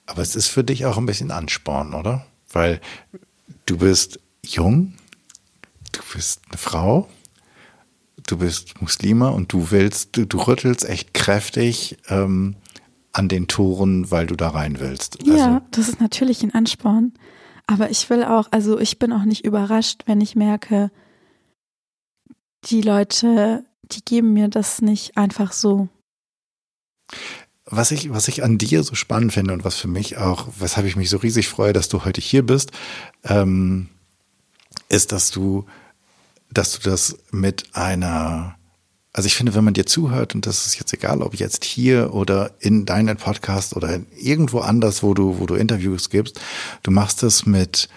Aber es ist für dich auch ein bisschen Ansporn, oder? Weil du bist jung, du bist eine Frau, du bist Muslima und du willst, du, du rüttelst echt kräftig ähm, an den Toren, weil du da rein willst. Also, ja, das ist natürlich ein Ansporn. Aber ich will auch, also ich bin auch nicht überrascht, wenn ich merke, die Leute, die geben mir das nicht einfach so. Was ich, was ich an dir so spannend finde und was für mich auch, weshalb ich mich so riesig freue, dass du heute hier bist, ähm, ist, dass du, dass du das mit einer, also ich finde, wenn man dir zuhört, und das ist jetzt egal, ob jetzt hier oder in deinen Podcast oder irgendwo anders, wo du, wo du Interviews gibst, du machst es mit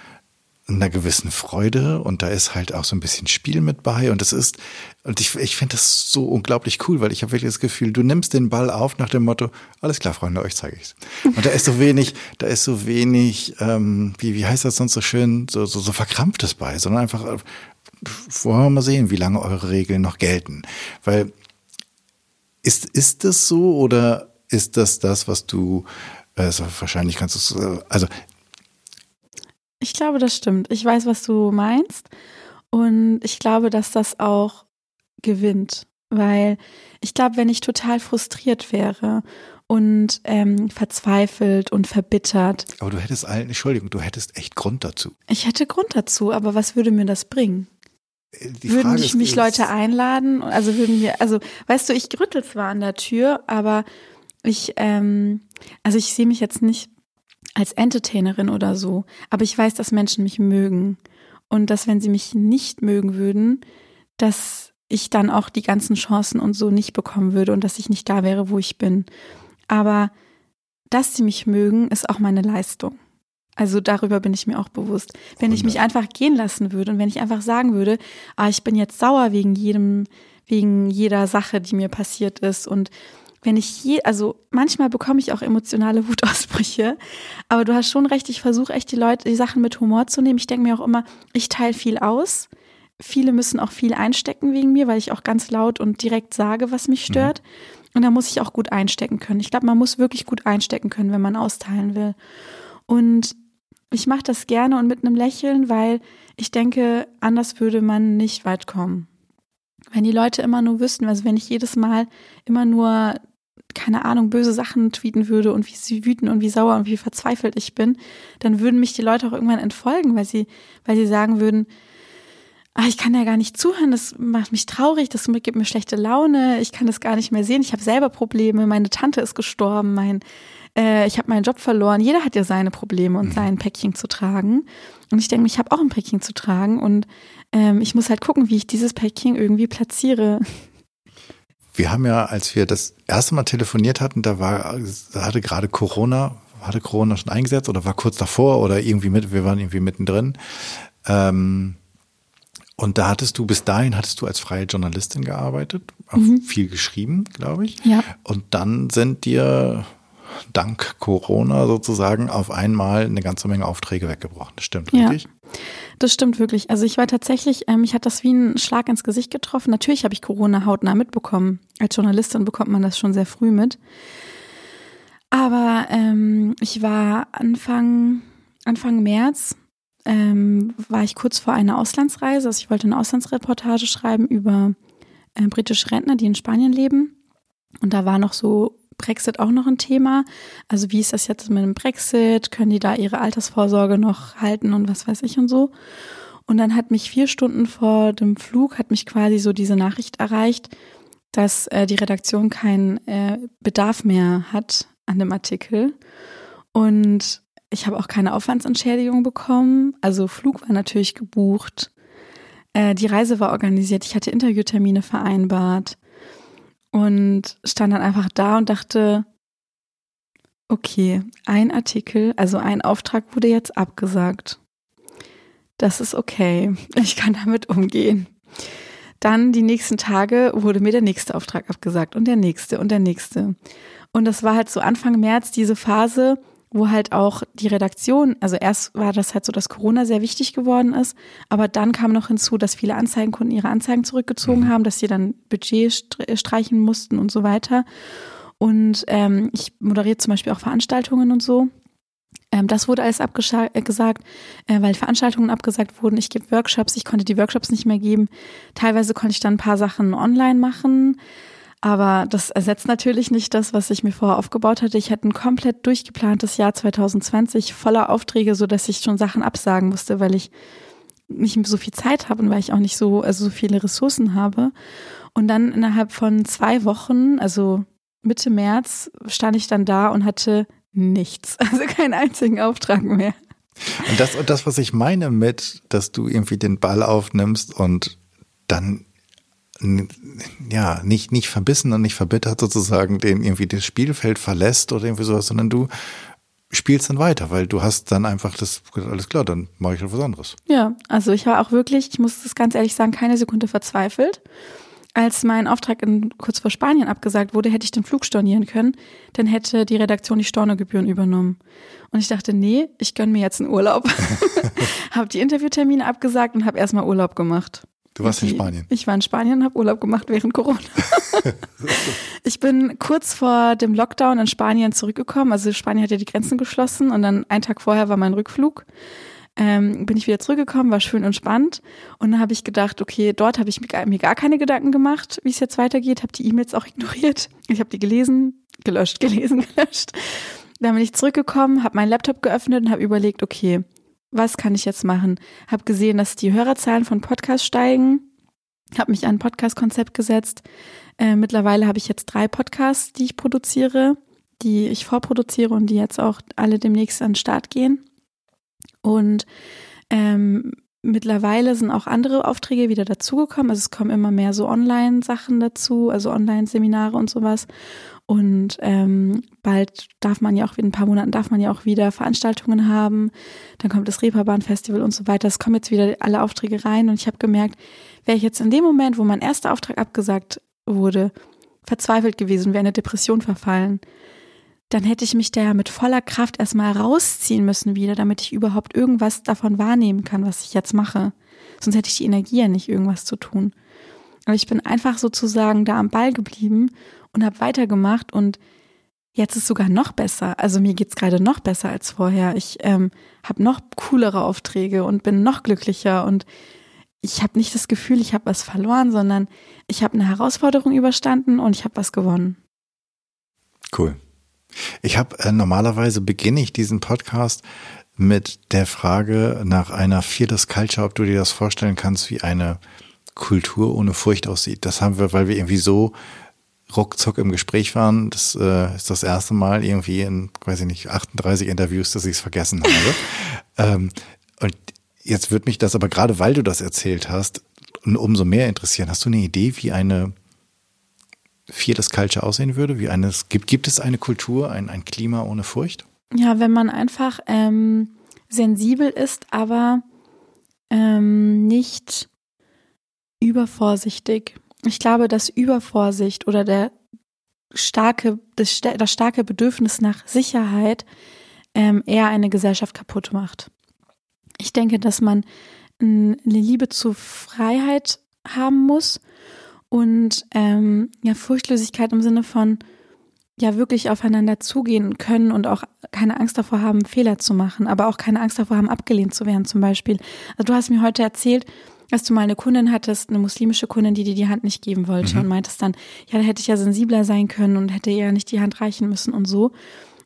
einer gewissen Freude und da ist halt auch so ein bisschen Spiel mit bei und es ist und ich, ich finde das so unglaublich cool, weil ich habe wirklich das Gefühl, du nimmst den Ball auf nach dem Motto, alles klar, Freunde, euch zeige ich's. Und da ist so wenig, da ist so wenig, ähm, wie, wie heißt das sonst so schön, so, so, so verkrampftes bei, sondern einfach, äh, wollen wir mal sehen, wie lange eure Regeln noch gelten. Weil ist, ist das so oder ist das das, was du, also wahrscheinlich kannst du, also ich glaube, das stimmt. Ich weiß, was du meinst. Und ich glaube, dass das auch gewinnt. Weil ich glaube, wenn ich total frustriert wäre und ähm, verzweifelt und verbittert. Aber du hättest allen, Entschuldigung, du hättest echt Grund dazu. Ich hätte Grund dazu, aber was würde mir das bringen? Äh, würden Frage mich Leute einladen? Also würden wir, also weißt du, ich rüttel zwar an der Tür, aber ich, ähm, also ich sehe mich jetzt nicht als Entertainerin oder so. Aber ich weiß, dass Menschen mich mögen. Und dass, wenn sie mich nicht mögen würden, dass ich dann auch die ganzen Chancen und so nicht bekommen würde und dass ich nicht da wäre, wo ich bin. Aber dass sie mich mögen, ist auch meine Leistung. Also darüber bin ich mir auch bewusst. Wenn ich mich einfach gehen lassen würde und wenn ich einfach sagen würde, ah, ich bin jetzt sauer wegen jedem, wegen jeder Sache, die mir passiert ist und wenn ich je, also manchmal bekomme ich auch emotionale *laughs* Wutausbrüche, aber du hast schon recht, ich versuche echt die Leute, die Sachen mit Humor zu nehmen. Ich denke mir auch immer, ich teile viel aus. Viele müssen auch viel einstecken wegen mir, weil ich auch ganz laut und direkt sage, was mich mhm. stört. Mhm. Und da muss ich auch gut einstecken können. Ich glaube, man muss wirklich gut einstecken können, wenn man austeilen will. Und ich mache das gerne und mit einem Lächeln, weil ich denke, anders würde man nicht weit kommen. Wenn die Leute immer nur wüssten, also wenn ich jedes Mal immer nur, keine Ahnung, böse Sachen tweeten würde und wie sie wüten und wie sauer und wie verzweifelt ich bin, dann würden mich die Leute auch irgendwann entfolgen, weil sie, weil sie sagen würden, ah, ich kann ja gar nicht zuhören, das macht mich traurig, das gibt mir schlechte Laune, ich kann das gar nicht mehr sehen, ich habe selber Probleme, meine Tante ist gestorben, mein, äh, ich habe meinen Job verloren. Jeder hat ja seine Probleme und mhm. sein Päckchen zu tragen. Und ich denke, ich habe auch ein Päckchen zu tragen und ähm, ich muss halt gucken, wie ich dieses Päckchen irgendwie platziere. *laughs* Wir haben ja, als wir das erste Mal telefoniert hatten, da war, da hatte gerade Corona, hatte Corona schon eingesetzt oder war kurz davor oder irgendwie mit, wir waren irgendwie mittendrin. Ähm, und da hattest du, bis dahin hattest du als freie Journalistin gearbeitet, mhm. viel geschrieben, glaube ich. Ja. Und dann sind dir dank Corona sozusagen auf einmal eine ganze Menge Aufträge weggebrochen. Das stimmt, ja. richtig? Das stimmt wirklich. Also ich war tatsächlich, ähm, ich hatte das wie ein Schlag ins Gesicht getroffen. Natürlich habe ich Corona hautnah mitbekommen. Als Journalistin bekommt man das schon sehr früh mit. Aber ähm, ich war Anfang, Anfang März, ähm, war ich kurz vor einer Auslandsreise. Also ich wollte eine Auslandsreportage schreiben über äh, britische Rentner, die in Spanien leben. Und da war noch so Brexit auch noch ein Thema. Also wie ist das jetzt mit dem Brexit? Können die da ihre Altersvorsorge noch halten und was weiß ich und so? Und dann hat mich vier Stunden vor dem Flug, hat mich quasi so diese Nachricht erreicht, dass äh, die Redaktion keinen äh, Bedarf mehr hat an dem Artikel. Und ich habe auch keine Aufwandsentschädigung bekommen. Also Flug war natürlich gebucht. Äh, die Reise war organisiert. Ich hatte Interviewtermine vereinbart und stand dann einfach da und dachte, okay, ein Artikel, also ein Auftrag wurde jetzt abgesagt. Das ist okay. Ich kann damit umgehen. Dann die nächsten Tage wurde mir der nächste Auftrag abgesagt und der nächste und der nächste. Und das war halt so Anfang März diese Phase, wo halt auch die Redaktion, also erst war das halt so, dass Corona sehr wichtig geworden ist, aber dann kam noch hinzu, dass viele Anzeigenkunden ihre Anzeigen zurückgezogen mhm. haben, dass sie dann Budget streichen mussten und so weiter. Und ähm, ich moderiere zum Beispiel auch Veranstaltungen und so. Ähm, das wurde alles abgesagt, äh, weil Veranstaltungen abgesagt wurden. Ich gebe Workshops, ich konnte die Workshops nicht mehr geben. Teilweise konnte ich dann ein paar Sachen online machen. Aber das ersetzt natürlich nicht das, was ich mir vorher aufgebaut hatte. Ich hatte ein komplett durchgeplantes Jahr 2020 voller Aufträge, so dass ich schon Sachen absagen musste, weil ich nicht so viel Zeit habe und weil ich auch nicht so, also so viele Ressourcen habe. Und dann innerhalb von zwei Wochen, also Mitte März, stand ich dann da und hatte nichts, *laughs* also keinen einzigen Auftrag mehr. Und das, und das, was ich meine mit, dass du irgendwie den Ball aufnimmst und dann ja, nicht, nicht verbissen und nicht verbittert sozusagen den irgendwie das Spielfeld verlässt oder irgendwie sowas, sondern du spielst dann weiter, weil du hast dann einfach das, alles klar, dann mache ich halt was anderes. Ja, also ich war auch wirklich, ich muss das ganz ehrlich sagen, keine Sekunde verzweifelt. Als mein Auftrag in, kurz vor Spanien abgesagt wurde, hätte ich den Flug stornieren können, dann hätte die Redaktion die Stornogebühren übernommen. Und ich dachte, nee, ich gönne mir jetzt einen Urlaub. *laughs* *laughs* habe die Interviewtermine abgesagt und habe erstmal Urlaub gemacht. Du warst in Spanien. Ich war in Spanien und habe Urlaub gemacht während Corona. *laughs* ich bin kurz vor dem Lockdown in Spanien zurückgekommen. Also Spanien hat ja die Grenzen geschlossen und dann einen Tag vorher war mein Rückflug. Ähm, bin ich wieder zurückgekommen, war schön entspannt und dann habe ich gedacht, okay, dort habe ich mir gar keine Gedanken gemacht, wie es jetzt weitergeht, habe die E-Mails auch *laughs* ignoriert. Ich habe die gelesen, gelöscht, gelesen, *laughs* gelöscht. Dann bin ich zurückgekommen, habe meinen Laptop geöffnet und habe überlegt, okay, was kann ich jetzt machen? Habe gesehen, dass die Hörerzahlen von Podcasts steigen, habe mich an ein Podcast-Konzept gesetzt. Äh, mittlerweile habe ich jetzt drei Podcasts, die ich produziere, die ich vorproduziere und die jetzt auch alle demnächst an den Start gehen. Und ähm, mittlerweile sind auch andere Aufträge wieder dazugekommen. Also es kommen immer mehr so Online-Sachen dazu, also Online-Seminare und sowas. Und ähm, bald darf man ja auch, in ein paar Monaten darf man ja auch wieder Veranstaltungen haben. Dann kommt das Reeperbahn-Festival und so weiter. Es kommen jetzt wieder alle Aufträge rein. Und ich habe gemerkt, wäre ich jetzt in dem Moment, wo mein erster Auftrag abgesagt wurde, verzweifelt gewesen, wäre eine Depression verfallen, dann hätte ich mich da ja mit voller Kraft erstmal rausziehen müssen wieder, damit ich überhaupt irgendwas davon wahrnehmen kann, was ich jetzt mache. Sonst hätte ich die Energie ja nicht, irgendwas zu tun. Aber ich bin einfach sozusagen da am Ball geblieben und habe weitergemacht und jetzt ist sogar noch besser. Also mir geht's gerade noch besser als vorher. Ich ähm, habe noch coolere Aufträge und bin noch glücklicher und ich habe nicht das Gefühl, ich habe was verloren, sondern ich habe eine Herausforderung überstanden und ich habe was gewonnen. Cool. Ich habe äh, normalerweise beginne ich diesen Podcast mit der Frage nach einer Fearless Culture, ob du dir das vorstellen kannst, wie eine Kultur ohne Furcht aussieht. Das haben wir, weil wir irgendwie so ruckzuck im Gespräch waren. Das äh, ist das erste Mal irgendwie in, weiß ich nicht, 38 Interviews, dass ich es vergessen habe. *laughs* ähm, und jetzt wird mich das aber gerade, weil du das erzählt hast, umso mehr interessieren. Hast du eine Idee, wie eine Fearless Culture aussehen würde? Wie eine, gibt, gibt es eine Kultur, ein, ein Klima ohne Furcht? Ja, wenn man einfach ähm, sensibel ist, aber ähm, nicht übervorsichtig. Ich glaube, dass Übervorsicht oder der starke, das, das starke Bedürfnis nach Sicherheit ähm, eher eine Gesellschaft kaputt macht. Ich denke, dass man eine Liebe zur Freiheit haben muss und ähm, ja Furchtlosigkeit im Sinne von ja wirklich aufeinander zugehen können und auch keine Angst davor haben, Fehler zu machen, aber auch keine Angst davor haben, abgelehnt zu werden zum Beispiel. Also du hast mir heute erzählt, dass du mal eine Kundin hattest, eine muslimische Kundin, die dir die Hand nicht geben wollte mhm. und meintest dann, ja, da hätte ich ja sensibler sein können und hätte ihr ja nicht die Hand reichen müssen und so.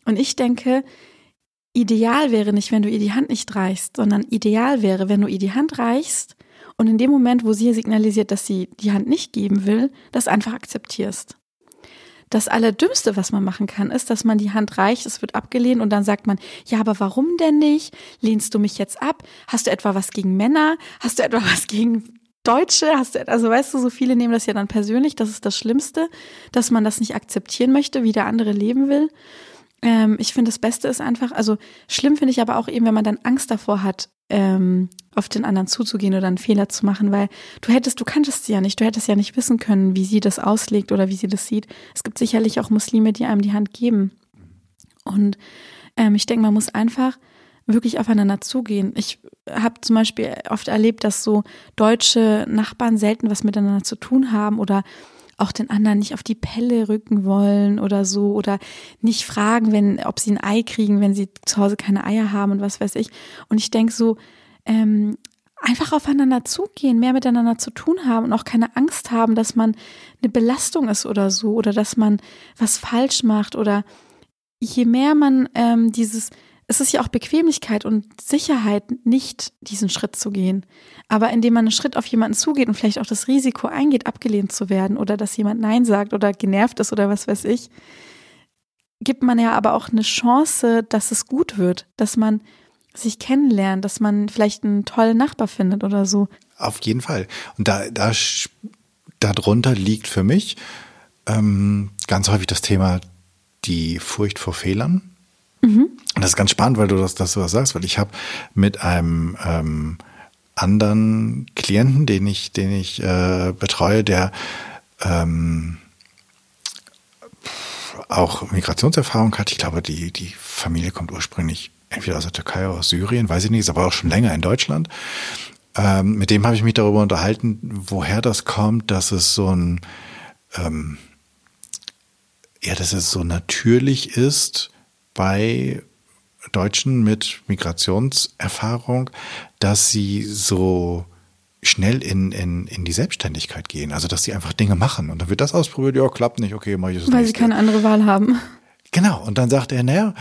Und ich denke, ideal wäre nicht, wenn du ihr die Hand nicht reichst, sondern ideal wäre, wenn du ihr die Hand reichst und in dem Moment, wo sie signalisiert, dass sie die Hand nicht geben will, das einfach akzeptierst. Das Allerdümmste, was man machen kann, ist, dass man die Hand reicht, es wird abgelehnt und dann sagt man, ja, aber warum denn nicht? Lehnst du mich jetzt ab? Hast du etwa was gegen Männer? Hast du etwa was gegen Deutsche? Hast du, also weißt du, so viele nehmen das ja dann persönlich, das ist das Schlimmste, dass man das nicht akzeptieren möchte, wie der andere leben will. Ähm, ich finde, das Beste ist einfach, also schlimm finde ich aber auch eben, wenn man dann Angst davor hat, ähm, auf den anderen zuzugehen oder einen Fehler zu machen, weil du hättest, du kanntest sie ja nicht, du hättest ja nicht wissen können, wie sie das auslegt oder wie sie das sieht. Es gibt sicherlich auch Muslime, die einem die Hand geben. Und ähm, ich denke, man muss einfach wirklich aufeinander zugehen. Ich habe zum Beispiel oft erlebt, dass so deutsche Nachbarn selten was miteinander zu tun haben oder auch den anderen nicht auf die Pelle rücken wollen oder so oder nicht fragen, wenn, ob sie ein Ei kriegen, wenn sie zu Hause keine Eier haben und was weiß ich. Und ich denke so, ähm, einfach aufeinander zugehen, mehr miteinander zu tun haben und auch keine Angst haben, dass man eine Belastung ist oder so oder dass man was falsch macht oder je mehr man ähm, dieses es ist ja auch Bequemlichkeit und Sicherheit, nicht diesen Schritt zu gehen. Aber indem man einen Schritt auf jemanden zugeht und vielleicht auch das Risiko eingeht, abgelehnt zu werden oder dass jemand Nein sagt oder genervt ist oder was weiß ich, gibt man ja aber auch eine Chance, dass es gut wird, dass man sich kennenlernt, dass man vielleicht einen tollen Nachbar findet oder so. Auf jeden Fall. Und da, da darunter liegt für mich ähm, ganz häufig das Thema die Furcht vor Fehlern Mhm. Und das ist ganz spannend, weil du das, dass du das sagst, weil ich habe mit einem ähm, anderen Klienten, den ich, den ich äh, betreue, der ähm, auch Migrationserfahrung hat. Ich glaube, die, die Familie kommt ursprünglich entweder aus der Türkei oder aus Syrien, weiß ich nicht, ist aber auch schon länger in Deutschland. Ähm, mit dem habe ich mich darüber unterhalten, woher das kommt, dass es so ein, ähm, ja, dass es so natürlich ist, bei Deutschen mit Migrationserfahrung, dass sie so schnell in, in, in die Selbstständigkeit gehen. Also, dass sie einfach Dinge machen. Und dann wird das ausprobiert, ja, klappt nicht, okay, mach ich das Weil nächste. sie keine andere Wahl haben. Genau. Und dann sagt er, naja,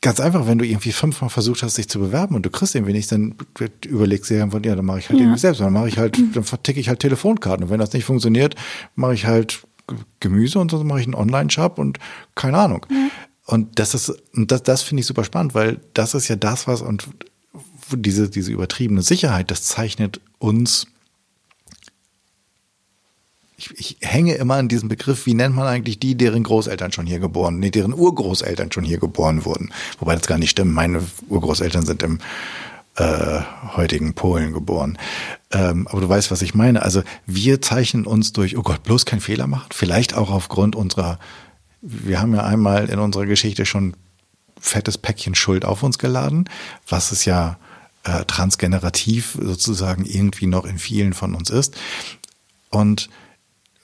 ganz einfach, wenn du irgendwie fünfmal versucht hast, dich zu bewerben und du kriegst irgendwie nichts, dann überlegst du dir ja, dann mache ich halt ja. irgendwie selbst. Dann mache ich halt, dann verticke ich halt Telefonkarten. Und wenn das nicht funktioniert, mache ich halt Gemüse und sonst mache ich einen Online-Shop und keine Ahnung. Ja. Und das ist, und das, das finde ich super spannend, weil das ist ja das, was, und diese, diese übertriebene Sicherheit, das zeichnet uns, ich, ich hänge immer an diesem Begriff, wie nennt man eigentlich die, deren Großeltern schon hier geboren, nee, deren Urgroßeltern schon hier geboren wurden. Wobei das gar nicht stimmt. Meine Urgroßeltern sind im äh, heutigen Polen geboren. Ähm, aber du weißt, was ich meine. Also wir zeichnen uns durch, oh Gott, bloß keinen Fehler machen. Vielleicht auch aufgrund unserer, wir haben ja einmal in unserer Geschichte schon fettes Päckchen Schuld auf uns geladen, was es ja äh, transgenerativ sozusagen irgendwie noch in vielen von uns ist. Und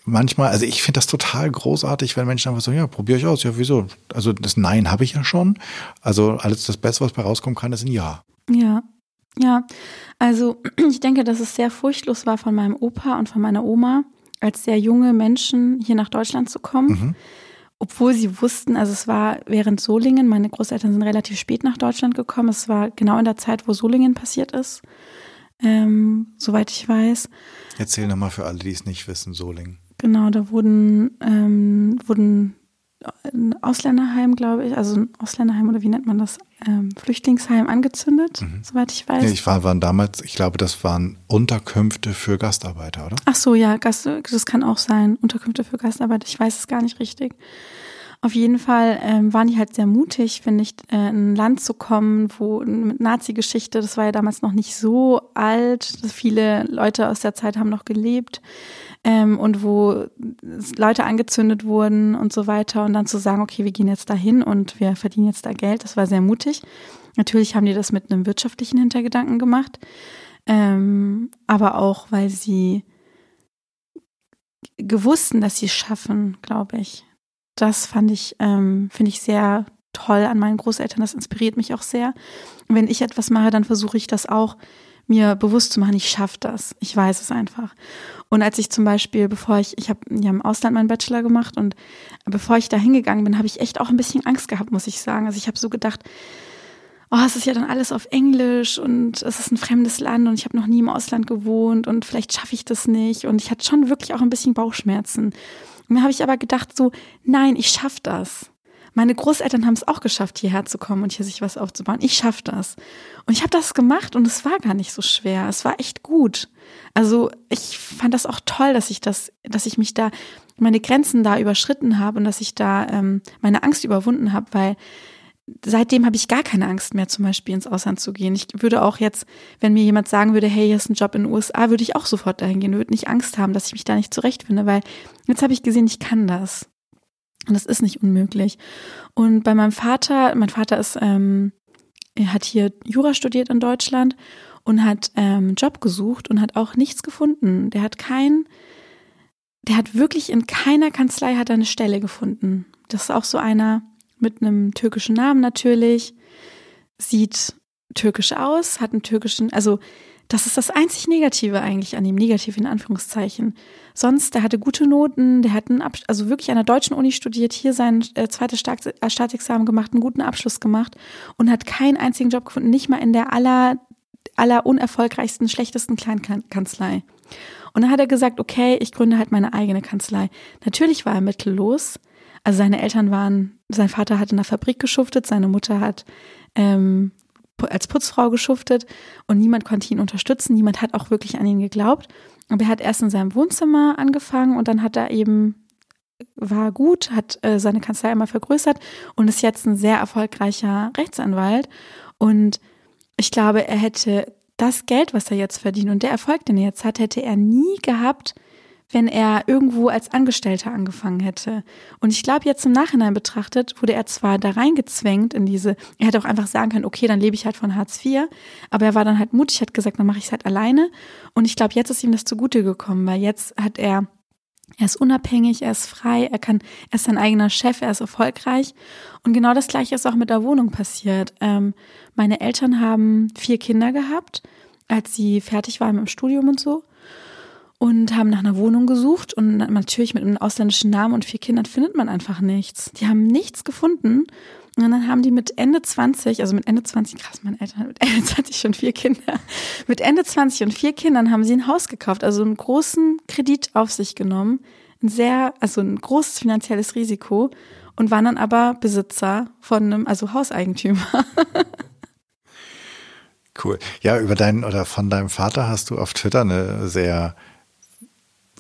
manchmal, also ich finde das total großartig, wenn Menschen einfach so, ja, probiere ich aus, ja, wieso? Also das Nein habe ich ja schon. Also alles das Beste, was bei rauskommen kann, ist ein Ja. Ja, ja. Also *clears throat* ich denke, dass es sehr furchtlos war von meinem Opa und von meiner Oma, als sehr junge Menschen hier nach Deutschland zu kommen. Mhm. Obwohl sie wussten, also es war während Solingen, meine Großeltern sind relativ spät nach Deutschland gekommen. Es war genau in der Zeit, wo Solingen passiert ist, ähm, soweit ich weiß. Erzähl nochmal für alle, die es nicht wissen, Solingen. Genau, da wurden, ähm, wurden ein Ausländerheim, glaube ich, also ein Ausländerheim oder wie nennt man das, ähm, Flüchtlingsheim angezündet, mhm. soweit ich weiß. Ja, ich war, waren damals, ich glaube, das waren Unterkünfte für Gastarbeiter, oder? Ach so, ja, Gast, das kann auch sein, Unterkünfte für Gastarbeiter, ich weiß es gar nicht richtig. Auf jeden Fall ähm, waren die halt sehr mutig, finde ich, äh, in ein Land zu kommen, wo mit Nazi-Geschichte, das war ja damals noch nicht so alt, viele Leute aus der Zeit haben noch gelebt ähm, und wo Leute angezündet wurden und so weiter und dann zu sagen, okay, wir gehen jetzt dahin und wir verdienen jetzt da Geld, das war sehr mutig. Natürlich haben die das mit einem wirtschaftlichen Hintergedanken gemacht, ähm, aber auch, weil sie gewussten, dass sie es schaffen, glaube ich. Das fand ich, ähm, finde ich sehr toll an meinen Großeltern. Das inspiriert mich auch sehr. Wenn ich etwas mache, dann versuche ich das auch mir bewusst zu machen, ich schaffe das. Ich weiß es einfach. Und als ich zum Beispiel, bevor ich, ich habe ja im Ausland meinen Bachelor gemacht und bevor ich da hingegangen bin, habe ich echt auch ein bisschen Angst gehabt, muss ich sagen. Also ich habe so gedacht, oh, es ist ja dann alles auf Englisch und es ist ein fremdes Land und ich habe noch nie im Ausland gewohnt und vielleicht schaffe ich das nicht. Und ich hatte schon wirklich auch ein bisschen Bauchschmerzen. Und mir habe ich aber gedacht, so, nein, ich schaffe das. Meine Großeltern haben es auch geschafft, hierher zu kommen und hier sich was aufzubauen. Ich schaffe das. Und ich habe das gemacht und es war gar nicht so schwer. Es war echt gut. Also ich fand das auch toll, dass ich das, dass ich mich da meine Grenzen da überschritten habe und dass ich da ähm, meine Angst überwunden habe, weil seitdem habe ich gar keine Angst mehr, zum Beispiel ins Ausland zu gehen. Ich würde auch jetzt, wenn mir jemand sagen würde, hey, hier ist ein Job in den USA, würde ich auch sofort dahin gehen, würde nicht Angst haben, dass ich mich da nicht zurechtfinde, weil jetzt habe ich gesehen, ich kann das. Und das ist nicht unmöglich. Und bei meinem Vater, mein Vater ist, ähm, er hat hier Jura studiert in Deutschland und hat ähm, Job gesucht und hat auch nichts gefunden. Der hat kein, der hat wirklich in keiner Kanzlei hat er eine Stelle gefunden. Das ist auch so einer mit einem türkischen Namen natürlich, sieht türkisch aus, hat einen türkischen, also das ist das einzig Negative eigentlich an ihm, negativ in Anführungszeichen. Sonst, der hatte gute Noten, der hat einen Abs also wirklich an der deutschen Uni studiert, hier sein äh, zweites äh, Staatsexamen gemacht, einen guten Abschluss gemacht und hat keinen einzigen Job gefunden, nicht mal in der aller, aller unerfolgreichsten, schlechtesten Kleinkanzlei. Und dann hat er gesagt, okay, ich gründe halt meine eigene Kanzlei. Natürlich war er mittellos. Also seine Eltern waren, sein Vater hat in der Fabrik geschuftet, seine Mutter hat ähm, als Putzfrau geschuftet und niemand konnte ihn unterstützen. Niemand hat auch wirklich an ihn geglaubt. Aber er hat erst in seinem Wohnzimmer angefangen und dann hat er eben war gut, hat äh, seine Kanzlei immer vergrößert und ist jetzt ein sehr erfolgreicher Rechtsanwalt. Und ich glaube, er hätte das Geld, was er jetzt verdient und der Erfolg, den er jetzt hat, hätte er nie gehabt, wenn er irgendwo als Angestellter angefangen hätte. Und ich glaube, jetzt im Nachhinein betrachtet, wurde er zwar da reingezwängt in diese, er hätte auch einfach sagen können, okay, dann lebe ich halt von Hartz IV, aber er war dann halt mutig, hat gesagt, dann mache ich es halt alleine. Und ich glaube, jetzt ist ihm das zugute gekommen, weil jetzt hat er, er ist unabhängig, er ist frei, er kann, er ist sein eigener Chef, er ist erfolgreich. Und genau das Gleiche ist auch mit der Wohnung passiert. Ähm, meine Eltern haben vier Kinder gehabt, als sie fertig waren mit dem Studium und so und haben nach einer Wohnung gesucht und natürlich mit einem ausländischen Namen und vier Kindern findet man einfach nichts. Die haben nichts gefunden. Und dann haben die mit Ende 20, also mit Ende 20, krass, meine Eltern haben mit Ende *laughs* 20 schon vier Kinder. Mit Ende 20 und vier Kindern haben sie ein Haus gekauft, also einen großen Kredit auf sich genommen. Ein sehr, also ein großes finanzielles Risiko und waren dann aber Besitzer von einem, also Hauseigentümer. *laughs* Cool. Ja, über deinen oder von deinem Vater hast du auf Twitter eine sehr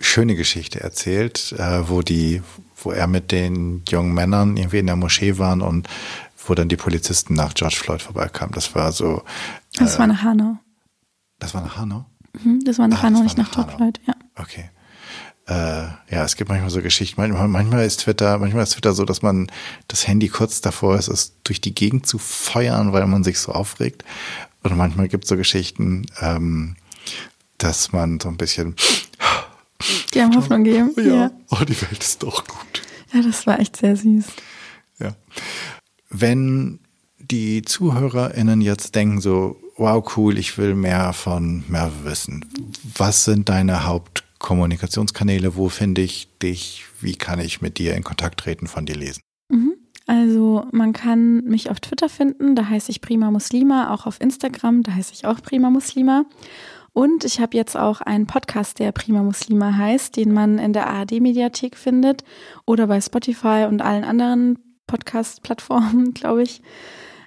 schöne Geschichte erzählt, äh, wo die, wo er mit den jungen Männern irgendwie in der Moschee waren und wo dann die Polizisten nach George Floyd vorbeikamen. Das war so. Das äh, war nach Hanau. Das war nach Hanau? Mhm, das war nach Hanau, nicht nach George Floyd, ja. Okay. Äh, ja, es gibt manchmal so Geschichten. Manchmal, manchmal ist Twitter, manchmal ist Twitter so, dass man das Handy kurz davor ist, es durch die Gegend zu feuern, weil man sich so aufregt. Und manchmal gibt es so Geschichten, ähm, dass man so ein bisschen die haben Hoffnung geben. Ja. ja. Oh, die Welt ist doch gut. Ja, das war echt sehr süß. Ja. Wenn die ZuhörerInnen jetzt denken so, wow, cool, ich will mehr von Merve wissen. Was sind deine Hauptkommunikationskanäle? Wo finde ich dich? Wie kann ich mit dir in Kontakt treten, von dir lesen? Mhm. Also man kann mich auf Twitter finden, da heiße ich Prima Muslima, auch auf Instagram, da heiße ich auch Prima Muslima. Und ich habe jetzt auch einen Podcast, der Prima Muslima heißt, den man in der ARD-Mediathek findet oder bei Spotify und allen anderen Podcast-Plattformen, *laughs* glaube ich.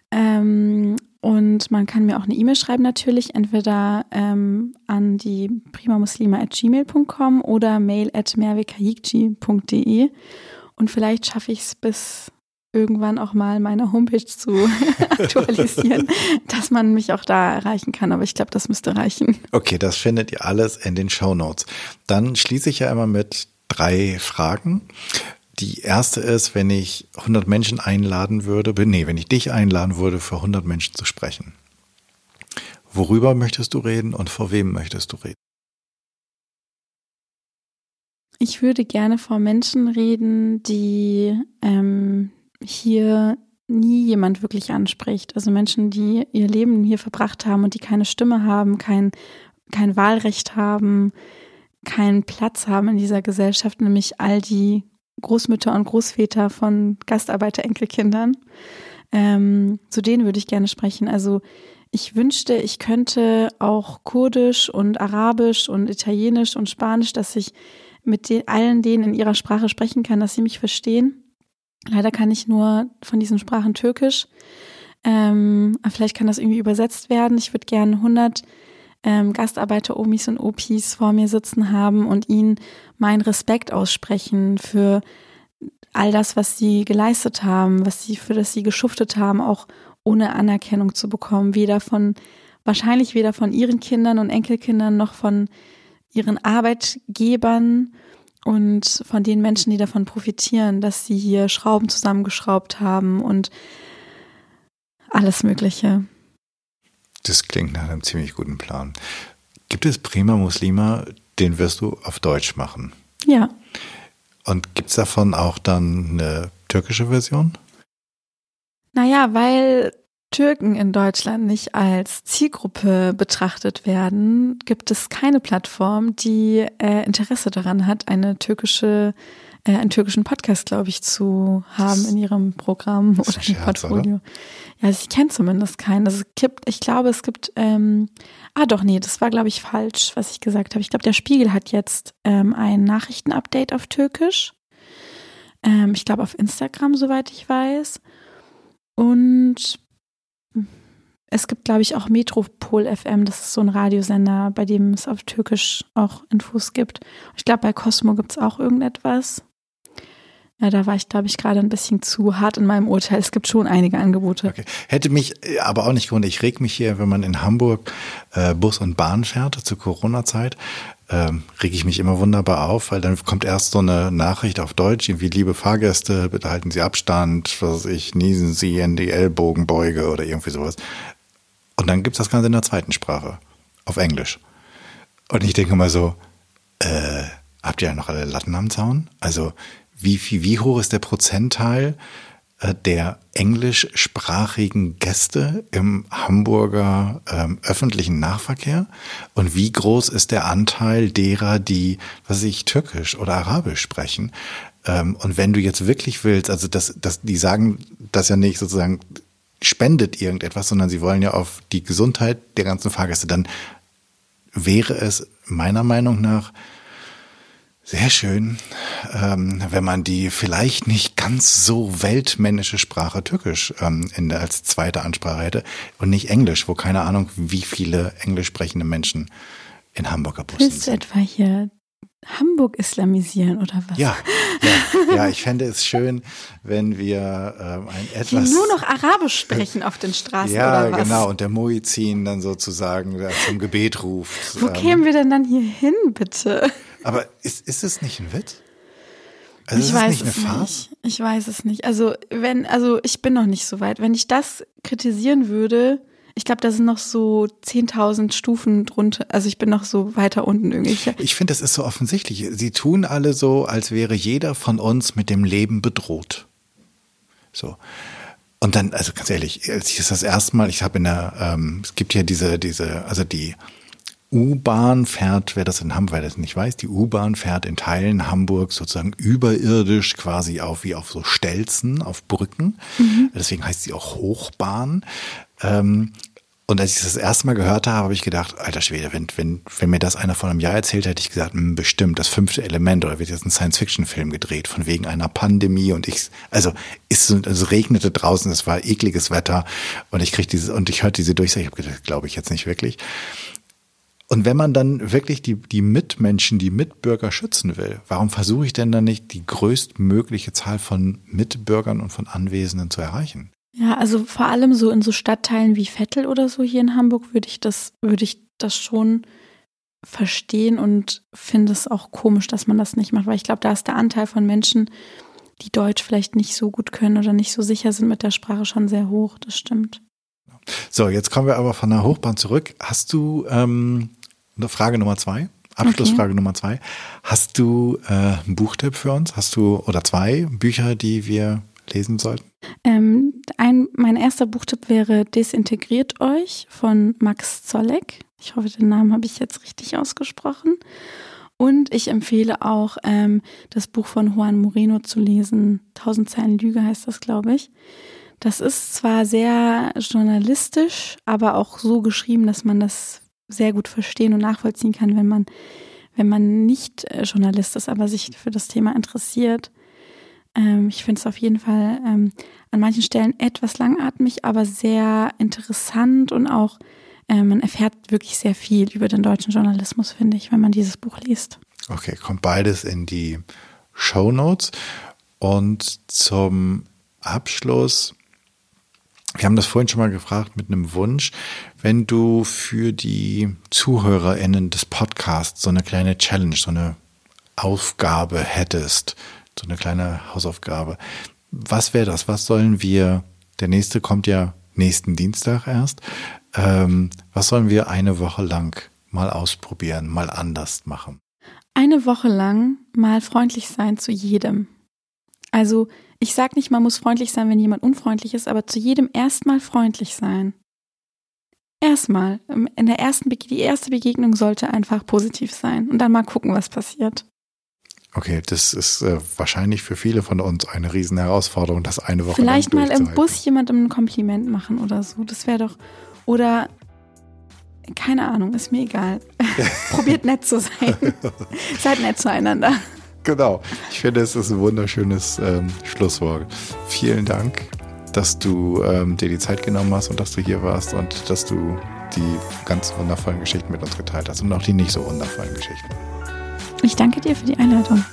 Ähm, und man kann mir auch eine E-Mail schreiben natürlich, entweder ähm, an die primamuslima.gmail.com oder mail at. Und vielleicht schaffe ich es bis irgendwann auch mal meine Homepage zu *laughs* aktualisieren, *laughs* dass man mich auch da erreichen kann. Aber ich glaube, das müsste reichen. Okay, das findet ihr alles in den Show Notes. Dann schließe ich ja immer mit drei Fragen. Die erste ist, wenn ich 100 Menschen einladen würde, nee, wenn ich dich einladen würde, für 100 Menschen zu sprechen. Worüber möchtest du reden und vor wem möchtest du reden? Ich würde gerne vor Menschen reden, die ähm, hier nie jemand wirklich anspricht. Also Menschen, die ihr Leben hier verbracht haben und die keine Stimme haben, kein, kein Wahlrecht haben, keinen Platz haben in dieser Gesellschaft, nämlich all die Großmütter und Großväter von Gastarbeiter-Enkelkindern. Ähm, zu denen würde ich gerne sprechen. Also ich wünschte, ich könnte auch Kurdisch und Arabisch und Italienisch und Spanisch, dass ich mit den, allen denen in ihrer Sprache sprechen kann, dass sie mich verstehen. Leider kann ich nur von diesen Sprachen Türkisch. Ähm, vielleicht kann das irgendwie übersetzt werden. Ich würde gerne 100 ähm, Gastarbeiter, Omis und Opis vor mir sitzen haben und ihnen meinen Respekt aussprechen für all das, was sie geleistet haben, was sie, für das sie geschuftet haben, auch ohne Anerkennung zu bekommen. Weder von, wahrscheinlich weder von ihren Kindern und Enkelkindern noch von ihren Arbeitgebern und von den Menschen, die davon profitieren, dass sie hier Schrauben zusammengeschraubt haben und alles Mögliche. Das klingt nach einem ziemlich guten Plan. Gibt es Prima Muslima, den wirst du auf Deutsch machen? Ja. Und gibt es davon auch dann eine türkische Version? Naja, weil Türken in Deutschland nicht als Zielgruppe betrachtet werden, gibt es keine Plattform, die äh, Interesse daran hat, eine türkische, äh, einen türkischen Podcast, glaube ich, zu haben in ihrem Programm oder im Portfolio. Oder? Ja, also ich kenne zumindest keinen. Also es gibt, ich glaube, es gibt, ähm, ah doch, nee, das war, glaube ich, falsch, was ich gesagt habe. Ich glaube, der Spiegel hat jetzt ähm, ein Nachrichtenupdate auf Türkisch. Ähm, ich glaube, auf Instagram, soweit ich weiß. Und es gibt, glaube ich, auch Metropol FM, das ist so ein Radiosender, bei dem es auf Türkisch auch Infos gibt. Ich glaube, bei Cosmo gibt es auch irgendetwas. Ja, da war ich, glaube ich, gerade ein bisschen zu hart in meinem Urteil. Es gibt schon einige Angebote. Okay. Hätte mich äh, aber auch nicht gewundert. Ich reg mich hier, wenn man in Hamburg äh, Bus und Bahn fährt zur Corona-Zeit, ähm, reg ich mich immer wunderbar auf, weil dann kommt erst so eine Nachricht auf Deutsch, irgendwie liebe Fahrgäste, bitte halten Sie Abstand, was weiß ich, niesen Sie in die Ellbogenbeuge oder irgendwie sowas. Und dann gibt es das Ganze in der zweiten Sprache, auf Englisch. Und ich denke mal so, äh, habt ihr ja noch alle Latten am Zaun? Also wie, wie, wie hoch ist der Prozentteil äh, der englischsprachigen Gäste im Hamburger ähm, öffentlichen Nahverkehr? Und wie groß ist der Anteil derer, die, was weiß ich, Türkisch oder Arabisch sprechen? Ähm, und wenn du jetzt wirklich willst, also das, das, die sagen das ja nicht sozusagen spendet irgendetwas, sondern sie wollen ja auf die Gesundheit der ganzen Fahrgäste, dann wäre es meiner Meinung nach sehr schön, ähm, wenn man die vielleicht nicht ganz so weltmännische Sprache Türkisch ähm, in der, als zweite Ansprache hätte und nicht Englisch, wo keine Ahnung, wie viele englisch sprechende Menschen in Hamburger Bussen Willst du etwa hier Hamburg islamisieren oder was? Ja, ja, ja, ich fände es schön, wenn wir ähm, ein etwas. Die nur noch Arabisch sprechen auf den Straßen ja, oder was? genau. Und der Muizin dann sozusagen zum Gebet ruft. Wo ähm, kämen wir denn dann hier hin, bitte? Aber ist, ist es nicht ein Witz? Also ich weiß es nicht. Ich weiß es nicht. Also wenn, also ich bin noch nicht so weit. Wenn ich das kritisieren würde, ich glaube, da sind noch so 10.000 Stufen drunter. Also ich bin noch so weiter unten irgendwie. Ich finde, das ist so offensichtlich. Sie tun alle so, als wäre jeder von uns mit dem Leben bedroht. So. Und dann, also ganz ehrlich, als ich das das erste Mal, ich habe in der, ähm, es gibt ja diese, diese, also die U-Bahn fährt, wer das in Hamburg, wer das nicht weiß, die U-Bahn fährt in Teilen Hamburg sozusagen überirdisch quasi auf wie auf so Stelzen, auf Brücken. Mhm. Deswegen heißt sie auch Hochbahn. Ähm, und als ich das, erste Mal gehört habe, habe ich gedacht, alter Schwede, wenn, wenn, wenn mir das einer vor einem Jahr erzählt hätte, ich gesagt, mh, hm, bestimmt, das fünfte Element oder wird jetzt ein Science-Fiction-Film gedreht, von wegen einer Pandemie und ich, also ist, es regnete draußen, es war ekliges Wetter und ich krieg dieses, und ich hörte diese Durchsage, ich habe gedacht, glaube ich jetzt nicht wirklich. Und wenn man dann wirklich die, die Mitmenschen, die Mitbürger schützen will, warum versuche ich denn dann nicht, die größtmögliche Zahl von Mitbürgern und von Anwesenden zu erreichen? Ja, also vor allem so in so Stadtteilen wie Vettel oder so hier in Hamburg würde ich das, würde ich das schon verstehen und finde es auch komisch, dass man das nicht macht, weil ich glaube, da ist der Anteil von Menschen, die Deutsch vielleicht nicht so gut können oder nicht so sicher sind mit der Sprache schon sehr hoch. Das stimmt. So, jetzt kommen wir aber von der Hochbahn zurück. Hast du ähm, Frage Nummer zwei. Abschlussfrage okay. Nummer zwei. Hast du äh, einen Buchtipp für uns? Hast du oder zwei Bücher, die wir lesen sollten? Ähm, ein, mein erster Buchtipp wäre Desintegriert euch von Max Zolleck. Ich hoffe, den Namen habe ich jetzt richtig ausgesprochen. Und ich empfehle auch ähm, das Buch von Juan Moreno zu lesen. Tausend Zeilen Lüge heißt das, glaube ich. Das ist zwar sehr journalistisch, aber auch so geschrieben, dass man das sehr gut verstehen und nachvollziehen kann, wenn man, wenn man nicht äh, Journalist ist, aber sich für das Thema interessiert. Ähm, ich finde es auf jeden Fall ähm, an manchen Stellen etwas langatmig, aber sehr interessant und auch äh, man erfährt wirklich sehr viel über den deutschen Journalismus, finde ich, wenn man dieses Buch liest. Okay, kommt beides in die Show Notes. Und zum Abschluss wir haben das vorhin schon mal gefragt mit einem Wunsch, wenn du für die ZuhörerInnen des Podcasts so eine kleine Challenge, so eine Aufgabe hättest, so eine kleine Hausaufgabe. Was wäre das? Was sollen wir, der nächste kommt ja nächsten Dienstag erst, ähm, was sollen wir eine Woche lang mal ausprobieren, mal anders machen? Eine Woche lang mal freundlich sein zu jedem. Also ich sage nicht, man muss freundlich sein, wenn jemand unfreundlich ist, aber zu jedem erstmal freundlich sein. Erstmal. In der ersten, die erste Begegnung sollte einfach positiv sein und dann mal gucken, was passiert. Okay, das ist äh, wahrscheinlich für viele von uns eine riesen Herausforderung, das eine Woche Vielleicht mal im Bus jemandem ein Kompliment machen oder so. Das wäre doch. Oder keine Ahnung, ist mir egal. *laughs* Probiert nett zu sein. *laughs* Seid nett zueinander. Genau. Ich finde, es ist ein wunderschönes ähm, Schlusswort. Vielen Dank, dass du ähm, dir die Zeit genommen hast und dass du hier warst und dass du die ganz wundervollen Geschichten mit uns geteilt hast und auch die nicht so wundervollen Geschichten. Ich danke dir für die Einladung.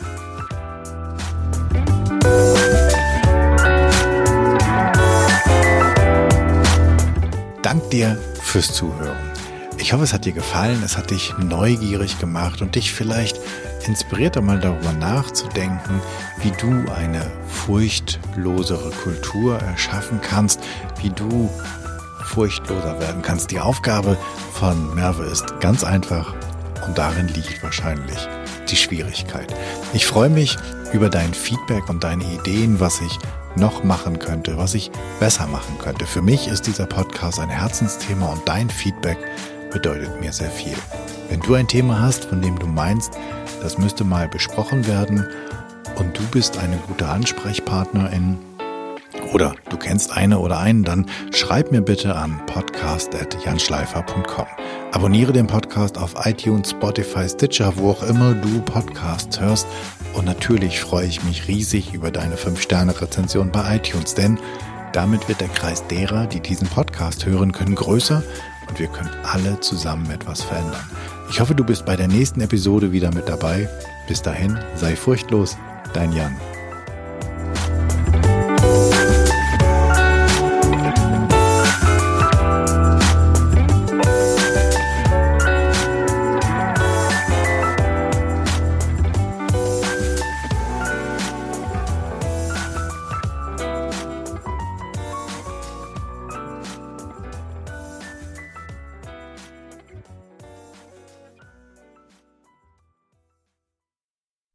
Dank dir fürs Zuhören. Ich hoffe, es hat dir gefallen, es hat dich neugierig gemacht und dich vielleicht inspiriert, einmal darüber nachzudenken, wie du eine furchtlosere Kultur erschaffen kannst, wie du furchtloser werden kannst. Die Aufgabe von Merve ist ganz einfach und darin liegt wahrscheinlich die Schwierigkeit. Ich freue mich über dein Feedback und deine Ideen, was ich noch machen könnte, was ich besser machen könnte. Für mich ist dieser Podcast ein Herzensthema und dein Feedback bedeutet mir sehr viel. Wenn du ein Thema hast, von dem du meinst, das müsste mal besprochen werden und du bist eine gute Ansprechpartnerin oder du kennst eine oder einen, dann schreib mir bitte an podcast.janschleifer.com. Abonniere den Podcast auf iTunes, Spotify, Stitcher, wo auch immer du Podcasts hörst. Und natürlich freue ich mich riesig über deine 5-Sterne-Rezension bei iTunes, denn damit wird der Kreis derer, die diesen Podcast hören können, größer und wir können alle zusammen etwas verändern. Ich hoffe, du bist bei der nächsten Episode wieder mit dabei. Bis dahin, sei furchtlos, dein Jan.